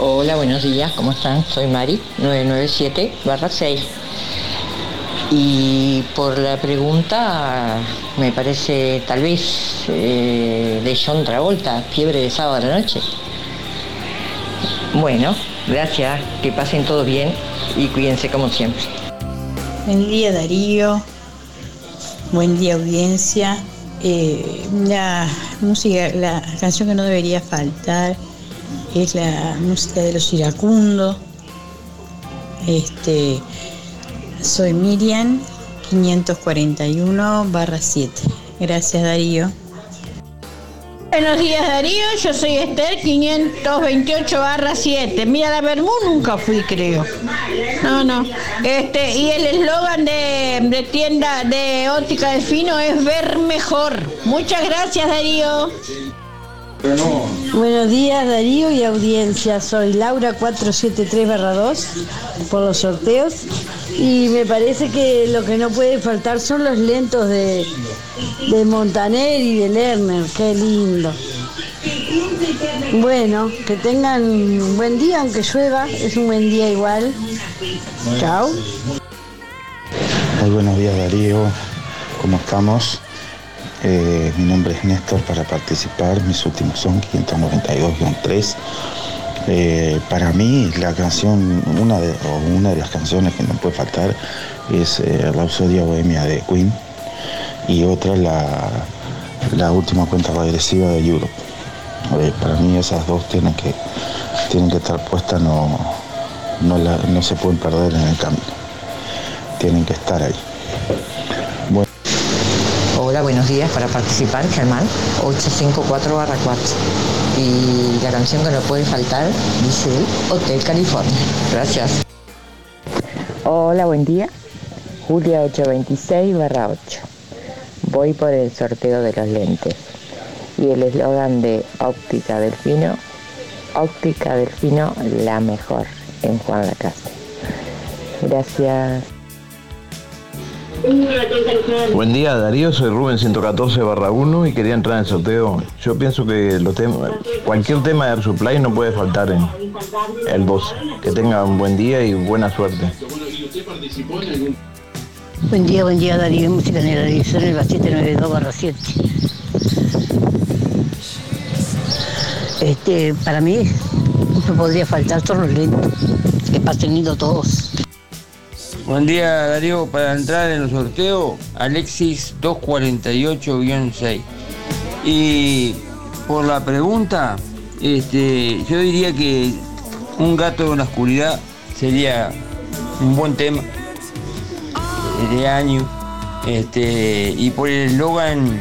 Hola, buenos días, ¿cómo están? Soy Mari, 997 6. Y por la pregunta, me parece tal vez eh, de John Travolta, fiebre de sábado a la noche. Bueno, gracias, que pasen todo bien y cuídense como siempre. Buen día Darío, buen día audiencia. Eh, la música, la canción que no debería faltar es la música de los iracundos. Este, soy Miriam 541 barra 7. Gracias Darío. Buenos días Darío, yo soy Esther 528 barra 7. Mira, la Bermú nunca fui, creo. No, no. Este, y el eslogan de, de tienda de óptica del fino es ver mejor. Muchas gracias Darío. Buenos días Darío y audiencia, soy Laura 473-2 por los sorteos y me parece que lo que no puede faltar son los lentos de, de Montaner y de Lerner, qué lindo. Bueno, que tengan un buen día, aunque llueva, es un buen día igual. Chao. Muy buenos días Darío, ¿cómo estamos? Eh, mi nombre es Néstor para participar, mis últimos son 592-3. Eh, para mí la canción, una de, una de las canciones que no puede faltar es eh, Rhapsodia Bohemia de Queen y otra la, la última cuenta regresiva de Europe. Eh, para mí esas dos tienen que, tienen que estar puestas, no, no, la- no se pueden perder en el camino, tienen que estar ahí. Buenos días. Para participar, Germán, 854 barra 4. Y la canción que no puede faltar, dice Hotel California. Gracias. Hola, buen día. Julia 826 barra 8. Voy por el sorteo de los lentes. Y el eslogan de Óptica Delfino, Óptica Delfino, la mejor en Juan la Casa. Gracias. Buen día Darío, soy Rubén 114 barra 1 y quería entrar en el sorteo. Yo pienso que los temas, cualquier tema de Air Supply no puede faltar en el 12. Que tenga un buen día y buena suerte. Buen día, buen día Darío, música en el edición el 792 barra 7. Este, para mí no podría faltar son los lentos, que pasen lindo todos. Buen día Darío, para entrar en el sorteo, Alexis 248-6. Y por la pregunta, este, yo diría que un gato en la oscuridad sería un buen tema de año. Este, y por el eslogan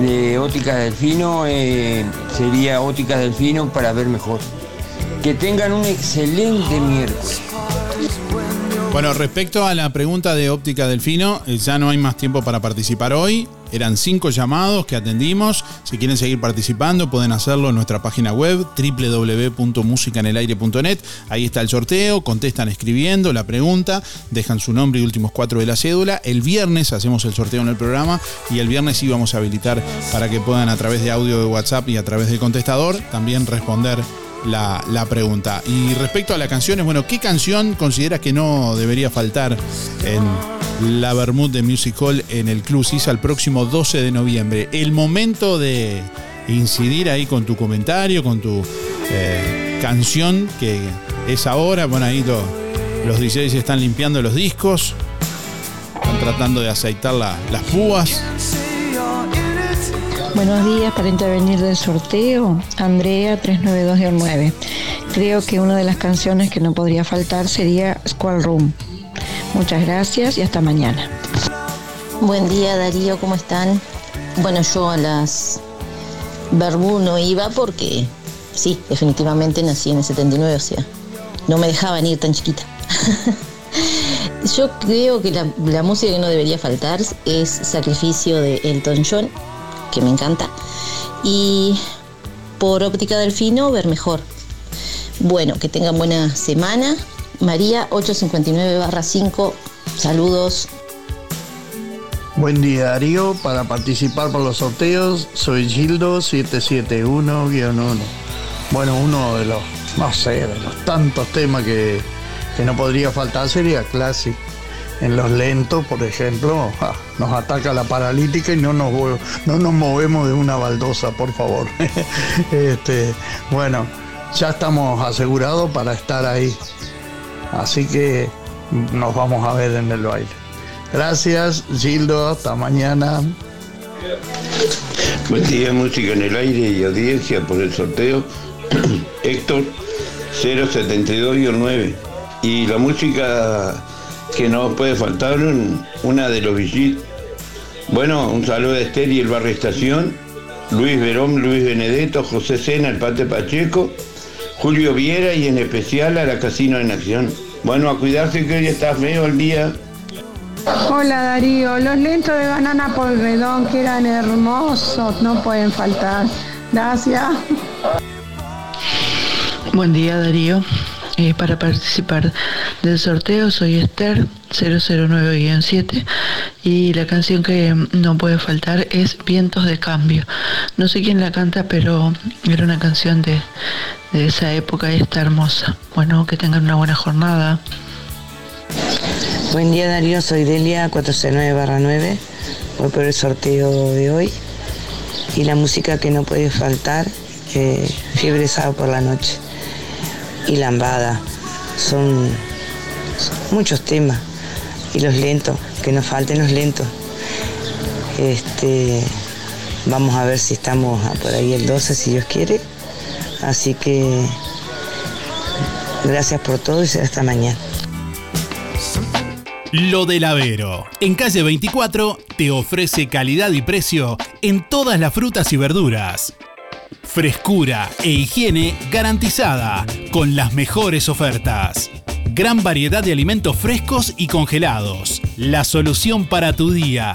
de Óticas Delfino eh, sería Óticas Delfino para ver mejor. Que tengan un excelente miércoles. Bueno, respecto a la pregunta de óptica delfino, eh, ya no hay más tiempo para participar hoy. Eran cinco llamados que atendimos. Si quieren seguir participando, pueden hacerlo en nuestra página web www.musicanelaire.net. Ahí está el sorteo, contestan escribiendo la pregunta, dejan su nombre y últimos cuatro de la cédula. El viernes hacemos el sorteo en el programa y el viernes sí vamos a habilitar para que puedan a través de audio de WhatsApp y a través del contestador también responder la, la pregunta. Y respecto a las canciones, bueno, ¿qué canción consideras que no debería faltar en la Bermud de Music Hall en el Club Sisa el próximo 12 de noviembre? El momento de incidir ahí con tu comentario, con tu eh, canción, que es ahora. Bueno, ahí lo- los DJs están limpiando los discos, están tratando de aceitar la- las púas. Buenos días, para intervenir del sorteo, Andrea 392-9. Creo que una de las canciones que no podría faltar sería Squall Room. Muchas gracias y hasta mañana. Buen día Darío, ¿cómo están? Bueno, yo a las Verbú no iba porque sí, definitivamente nací en el 79, o sea, no me dejaban ir tan chiquita. yo creo que la, la música que no debería faltar es Sacrificio de Elton John, que me encanta, y por óptica delfino, ver mejor. Bueno, que tengan buena semana. María 859-5, saludos. Buen día Darío, para participar por los sorteos soy Gildo 771-1. Bueno, uno de los, no sé, de los tantos temas que, que no podría faltar sería Classic. En los lentos, por ejemplo, nos ataca la paralítica y no nos, no nos movemos de una baldosa, por favor. este, bueno, ya estamos asegurados para estar ahí. Así que nos vamos a ver en el baile. Gracias, Gildo. Hasta mañana. Buen día, música en el aire y audiencia por el sorteo. Héctor 072-9. Y la música que no puede faltar, un- una de los Vigil. Bueno, un saludo a Esther y el Barrio Estación, Luis Verón, Luis Benedetto, José Sena, el Pate Pacheco, Julio Viera y en especial a la Casino en Acción. Bueno, a cuidarse que hoy está feo el día. Hola Darío, los lentos de banana polvedón que eran hermosos, no pueden faltar. Gracias. Buen día Darío. Eh, para participar del sorteo soy Esther 009-7 y la canción que no puede faltar es Vientos de Cambio. No sé quién la canta, pero era una canción de, de esa época y está hermosa. Bueno, que tengan una buena jornada. Buen día Darío, soy Delia 409-9. Voy por el sorteo de hoy. Y la música que no puede faltar, eh, Fiebre Sábado por la noche. Y Lambada. Son, muchos temas. Y los lentos, que nos falten los lentos. Este, vamos a ver si estamos por ahí el 12, si Dios quiere. Así que gracias por todo y será hasta mañana. Lo del Avero. En calle 24 te ofrece calidad y precio en todas las frutas y verduras. Frescura e higiene garantizada con las mejores ofertas. Gran variedad de alimentos frescos y congelados. La solución para tu día.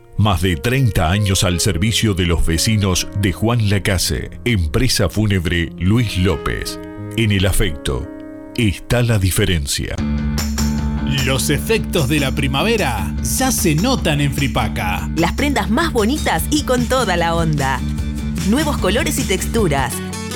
Más de 30 años al servicio de los vecinos de Juan Lacase. Empresa Fúnebre Luis López. En el afecto está la diferencia. Los efectos de la primavera ya se notan en Fripaca. Las prendas más bonitas y con toda la onda. Nuevos colores y texturas.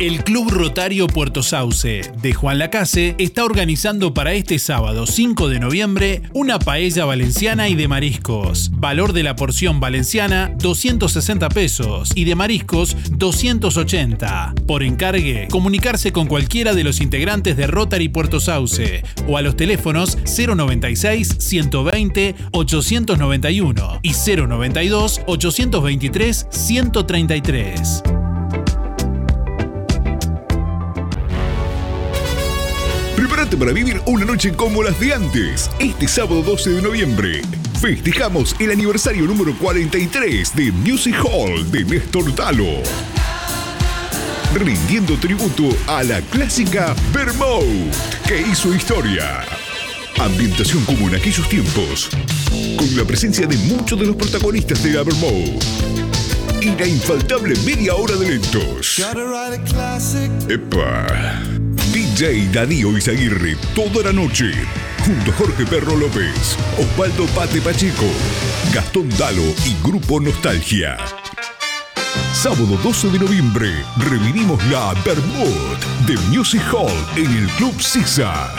El Club Rotario Puerto Sauce de Juan Lacase está organizando para este sábado 5 de noviembre una paella valenciana y de mariscos. Valor de la porción valenciana 260 pesos y de mariscos 280. Por encargue, comunicarse con cualquiera de los integrantes de Rotary Puerto Sauce o a los teléfonos 096 120 891 y 092 823 133. Prepárate para vivir una noche como las de antes. Este sábado 12 de noviembre festejamos el aniversario número 43 de Music Hall de Néstor Dalo. Rindiendo tributo a la clásica Vermouth, que hizo historia. Ambientación como en aquellos tiempos, con la presencia de muchos de los protagonistas de la Vermouth. Y la infaltable media hora de lentos. Epa. DJ Darío Izaguirre toda la noche. Junto a Jorge Perro López, Osvaldo Pate Pacheco, Gastón Dalo y Grupo Nostalgia. Sábado 12 de noviembre revivimos la Bermud de Music Hall en el Club Sisa.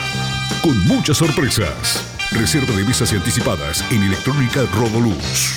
Con muchas sorpresas. Reserva de mesas y anticipadas en Electrónica Rodoluz.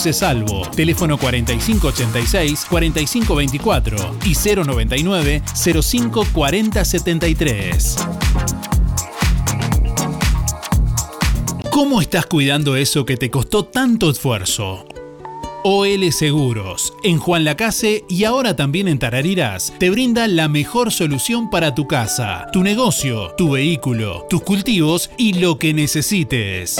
Salvo. Teléfono 4586-4524 y 099-054073. ¿Cómo estás cuidando eso que te costó tanto esfuerzo? OL Seguros, en Juan Lacase y ahora también en Tarariras, te brinda la mejor solución para tu casa, tu negocio, tu vehículo, tus cultivos y lo que necesites.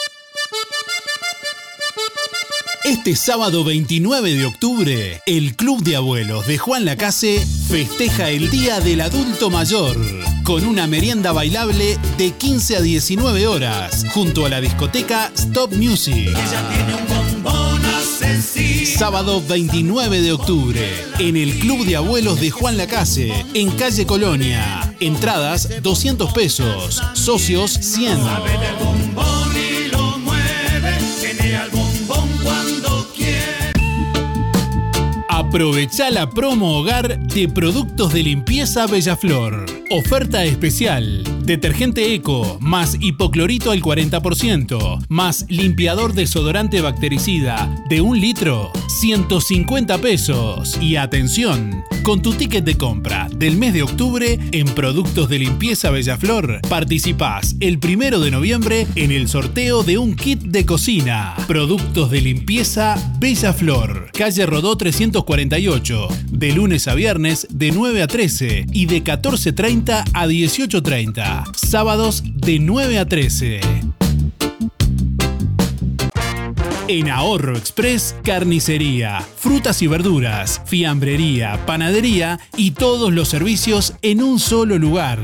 Este sábado 29 de octubre, el Club de Abuelos de Juan Lacase festeja el Día del Adulto Mayor con una merienda bailable de 15 a 19 horas junto a la discoteca Stop Music. Sábado 29 de octubre, en el Club de Abuelos de Juan Lacase, en calle Colonia. Entradas 200 pesos, socios 100. Aprovecha la promo hogar de productos de limpieza Bellaflor. Oferta especial. Detergente Eco más hipoclorito al 40% más limpiador desodorante bactericida de un litro 150 pesos. Y atención, con tu ticket de compra del mes de octubre en productos de limpieza Bellaflor participás el primero de noviembre en el sorteo de un kit de cocina. Productos de limpieza Bellaflor. Calle Rodó 348. De lunes a viernes de 9 a 13 y de 14.30 a 18.30. Sábados de 9 a 13. En Ahorro Express, carnicería, frutas y verduras, fiambrería, panadería y todos los servicios en un solo lugar.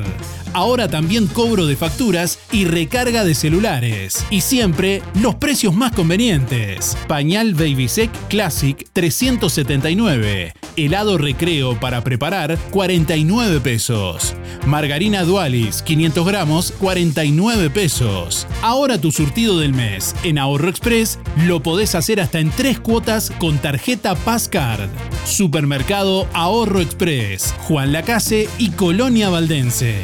Ahora también cobro de facturas y recarga de celulares. Y siempre los precios más convenientes. Pañal Baby Sec Classic 379. Helado recreo para preparar 49 pesos. Margarina Dualis 500 gramos 49 pesos. Ahora tu surtido del mes en Ahorro Express lo podés hacer hasta en tres cuotas con tarjeta Passcard. Supermercado Ahorro Express, Juan Lacase y Colonia Valdense.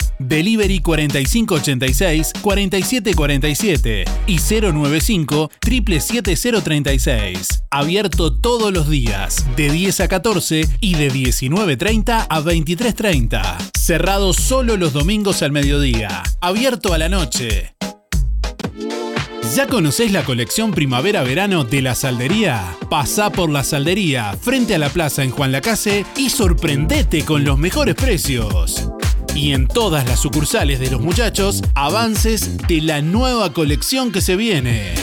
Delivery 4586-4747 y 095 77036. Abierto todos los días, de 10 a 14 y de 19.30 a 23.30. Cerrado solo los domingos al mediodía. Abierto a la noche. ¿Ya conocés la colección primavera-verano de la Saldería? Pasá por la Saldería frente a la plaza en Juan Lacase y sorprendete con los mejores precios. Y en todas las sucursales de los muchachos, avances de la nueva colección que se viene.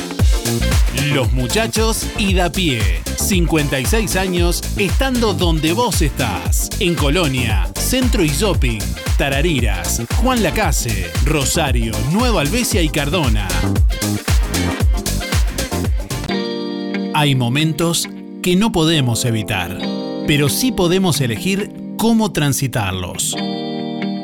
Los muchachos y da pie. 56 años estando donde vos estás. En Colonia, Centro y Shopping, Tarariras, Juan Lacase, Rosario, Nueva Albesia y Cardona. Hay momentos que no podemos evitar, pero sí podemos elegir cómo transitarlos.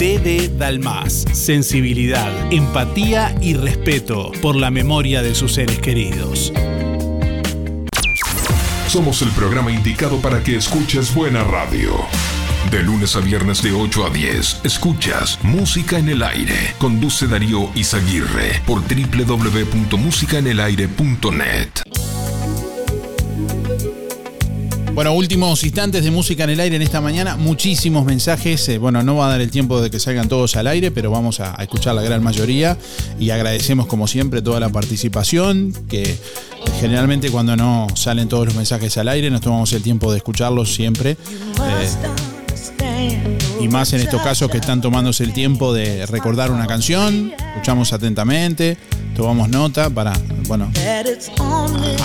DD Dalmas. Sensibilidad, empatía y respeto por la memoria de sus seres queridos. Somos el programa indicado para que escuches buena radio. De lunes a viernes de 8 a 10, escuchas Música en el Aire. Conduce Darío Izaguirre por www.musicaenelaire.net. Bueno, últimos instantes de música en el aire en esta mañana. Muchísimos mensajes. Eh, bueno, no va a dar el tiempo de que salgan todos al aire, pero vamos a, escuchar la gran mayoría. Y agradecemos, como siempre, toda la participación. Que generalmente, cuando no salen todos los mensajes al aire, nos tomamos el tiempo de escucharlos siempre. Eh, y más en estos casos que están tomándose el tiempo de recordar una canción. Escuchamos atentamente, tomamos nota para, bueno,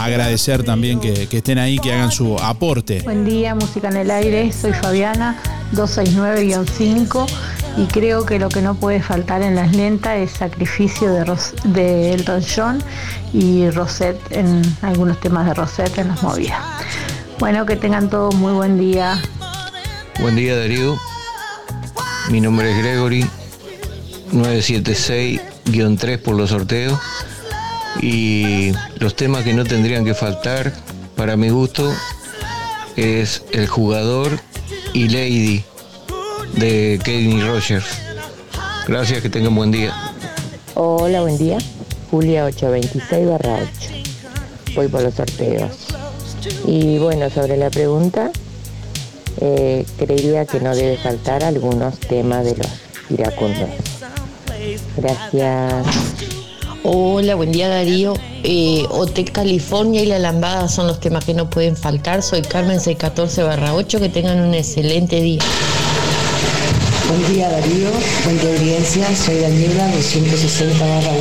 agradecer también que, que estén ahí, que hagan su aporte. Buen día, música en el aire. Soy Fabiana, 269-5 y creo que lo que no puede faltar en las lentas es sacrificio de, Ros- de Elton John y Rosette en algunos temas de Rosette en las movidas. Bueno, que tengan todos muy buen día. Buen día Darío, mi nombre es Gregory, 976-3 por los sorteos y los temas que no tendrían que faltar para mi gusto es El Jugador y Lady de Kenny Rogers. Gracias, que tengan buen día. Hola, buen día. Julia 826 barra 8. Voy por los sorteos. Y bueno, sobre la pregunta, eh, creería que no debe faltar algunos temas de los iracundos. Gracias. Hola, buen día Darío. Eh, Hotel California y La Lambada son los temas que no pueden faltar. Soy Carmen 614 barra 8. Que tengan un excelente día. Buen día Darío, buen día audiencia, soy Daniela 260 barra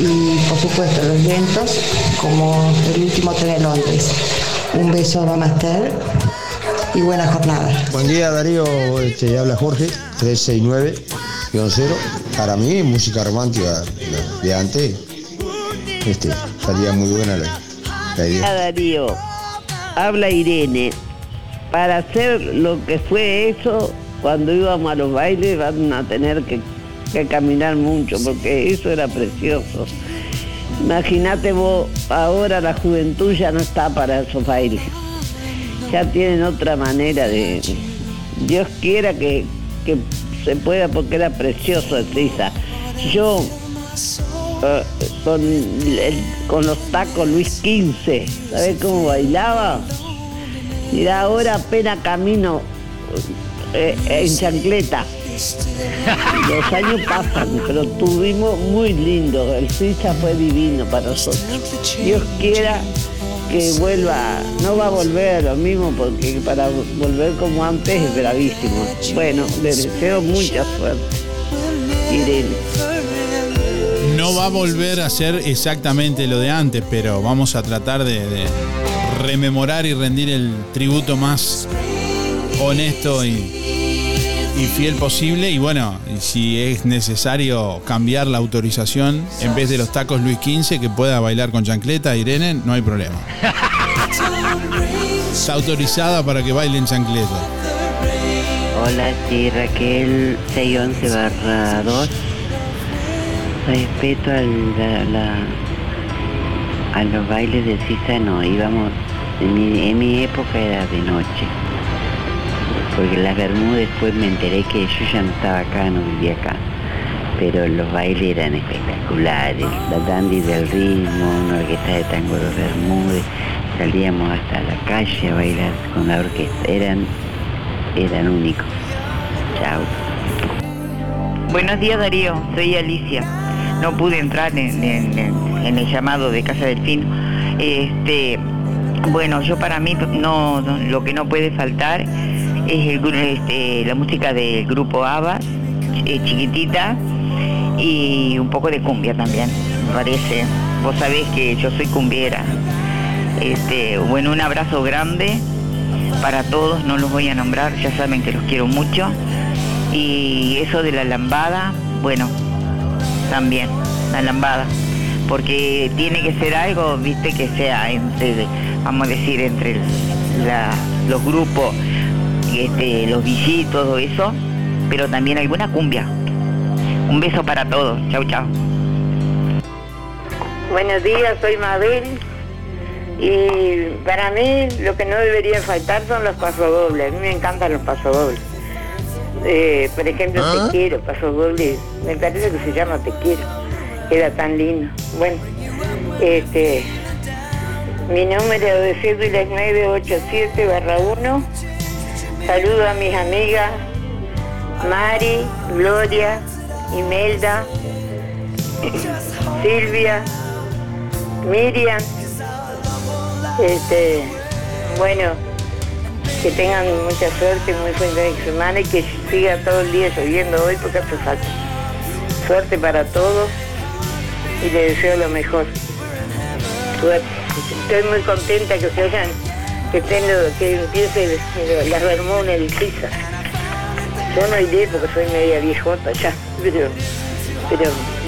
1 y por supuesto los lentos como el último tren de Londres. Un beso a Mamaster y buena jornada. Buen día Darío, te habla Jorge, 369-0. Para mí, música romántica de antes, este, salía muy buena la, la idea. Hola Darío, habla Irene. Para hacer lo que fue eso, cuando íbamos a los bailes van a tener que, que caminar mucho, porque eso era precioso. Imagínate vos, ahora la juventud ya no está para esos bailes. Ya tienen otra manera de... Dios quiera que, que se pueda, porque era precioso esa. Yo eh, con, el- con los tacos Luis XV, ¿sabes cómo bailaba? Mira, ahora apenas camino eh, en chancleta. Los años pasan, pero tuvimos muy lindo. El Suiza fue divino para nosotros. Dios quiera que vuelva, no va a volver a lo mismo porque para volver como antes es bravísimo. Bueno, le deseo mucha suerte. Irene. No va a volver a ser exactamente lo de antes, pero vamos a tratar de, de rememorar y rendir el tributo más honesto y, y fiel posible. Y bueno, si es necesario cambiar la autorización, en vez de los tacos Luis XV, que pueda bailar con chancleta, Irene, no hay problema. Está autorizada para que baile en chancleta. Hola, sí, Raquel 611 barra 2. Respeto al, la- la- a los bailes de Sisa, no, íbamos, en mi, en mi época era de noche. Porque las Bermudas después me enteré que yo ya no estaba acá, no vivía acá. Pero los bailes eran espectaculares, la dandy del ritmo, una orquesta de tango de los Bermudes, salíamos hasta la calle a bailar con la orquesta, eran, eran únicos. Chao. Buenos días Darío, soy Alicia. No pude entrar en, el llamado de Casa del Fino. Este, bueno, yo para mí no- lo que no puede faltar es el este, la música del grupo ABBA, eh, chiquitita, y un poco de cumbia también, me parece. Vos sabés que yo soy cumbiera. Este, bueno, un abrazo grande para todos, no los voy a nombrar, ya saben que los quiero mucho. Y eso de la lambada, bueno, también, la lambada. Porque tiene que ser algo, viste, que sea entre, vamos a decir, entre los grupos, este, los visitos, todo eso, pero también alguna cumbia. Un beso para todos. Chau, chau. Buenos días, soy Mabel. Y para mí lo que no debería faltar son los pasodobles. A mí me encantan los pasodobles. Eh, por ejemplo, Te quiero, pasodoble. Me parece que se llama Te quiero. Queda tan lindo. Bueno, este, mi número de cédula es 987 barra 1. Saludo a mis amigas Mari, Gloria, Imelda, Silvia, Miriam. Este, bueno, Que tengan mucha suerte, muy buen semana y que siga todo el día lloviendo hoy porque hace falta. Suerte para todos y les deseo lo mejor. Estoy muy contenta que se hayan, que lo- que empiece las el Pisa. Yo no iré porque soy media viejota ya, pero,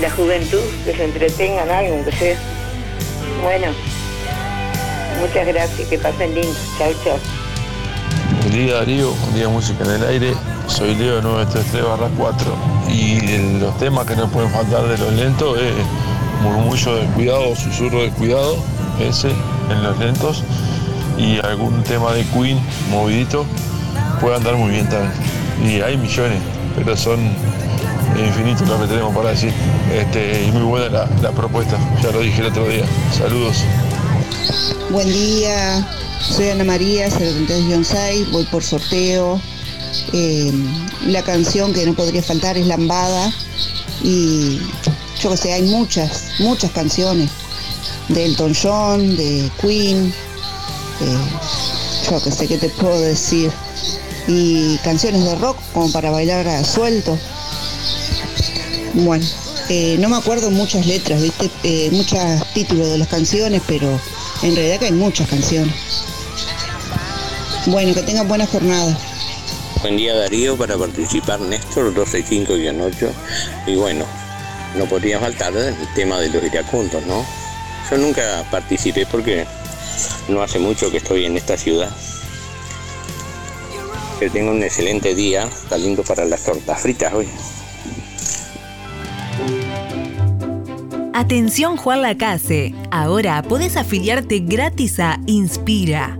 la juventud, que se entretengan algo, aunque sea. Bueno, muchas gracias, que pasen lindo. Chao, chao. Buen día Darío, buen día Música en el Aire. Soy Leo de 933 barra 4 y los temas que no pueden faltar de los lentos es murmullo descuidado, susurro descuidado, ese en los lentos y algún tema de Queen movidito puede andar muy bien también. Y hay millones, pero son infinitos los que tenemos para decir. Este, y muy buena la, propuesta, ya lo dije el otro día. Saludos. Buen día, soy Ana María, 73-6, voy por sorteo. Eh, la canción que no podría faltar es Lambada y yo que sé, hay muchas, muchas canciones de Elton John, de Queen, yo que sé qué te puedo decir, y canciones de rock como para bailar a suelto. Bueno, eh, no me acuerdo muchas letras, ¿viste? Eh, muchos títulos de las canciones, pero en realidad que hay muchas canciones. Bueno, que tengan buena jornada. Buen día Darío, para participar Néstor 265-8 y bueno, no podría faltar el tema de los iracundos, ¿no? Yo nunca participé porque no hace mucho que estoy en esta ciudad. Que tenga un excelente día, está lindo para las tortas fritas hoy. Atención Juan Lacase, ahora podés afiliarte gratis a Inspira.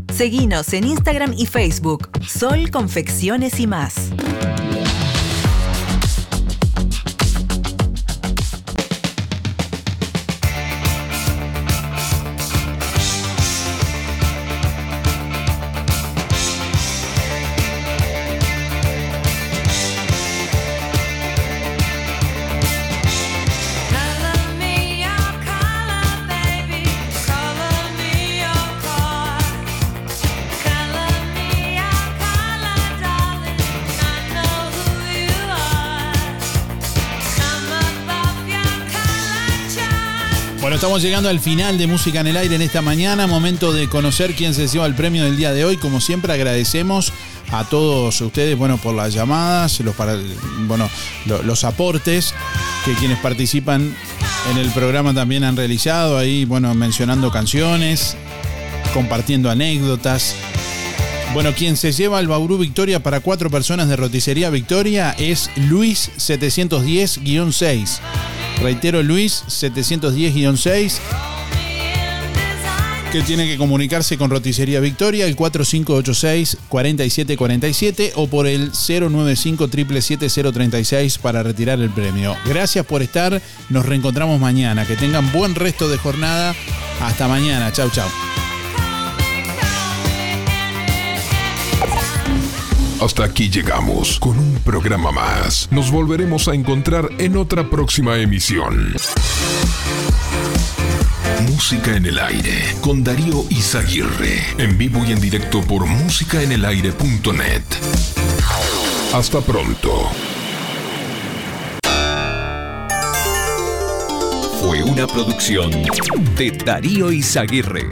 Seguinos en Instagram y Facebook, Sol Confecciones y más. Estamos llegando al final de Música en el Aire en esta mañana. Momento de conocer quién se lleva el premio del día de hoy. Como siempre, agradecemos a todos ustedes, bueno, por las llamadas, los, bueno, lo- los aportes que quienes participan en el programa también han realizado. Ahí, bueno, mencionando canciones, compartiendo anécdotas. Bueno, quien se lleva el Bauru Victoria para cuatro personas de Roticería Victoria es Luis 710-6. Reitero, Luis 710-6. Que tiene que comunicarse con Roticería Victoria, el 4586-4747 o por el 095 036 para retirar el premio. Gracias por estar, nos reencontramos mañana. Que tengan buen resto de jornada. Hasta mañana, chau, chau. Hasta aquí llegamos con un programa más. Nos volveremos a encontrar en otra próxima emisión. Música en el aire con Darío Izaguirre. En vivo y en directo por musicaenelaire.net. Hasta pronto. Fue una producción de Darío Izaguirre.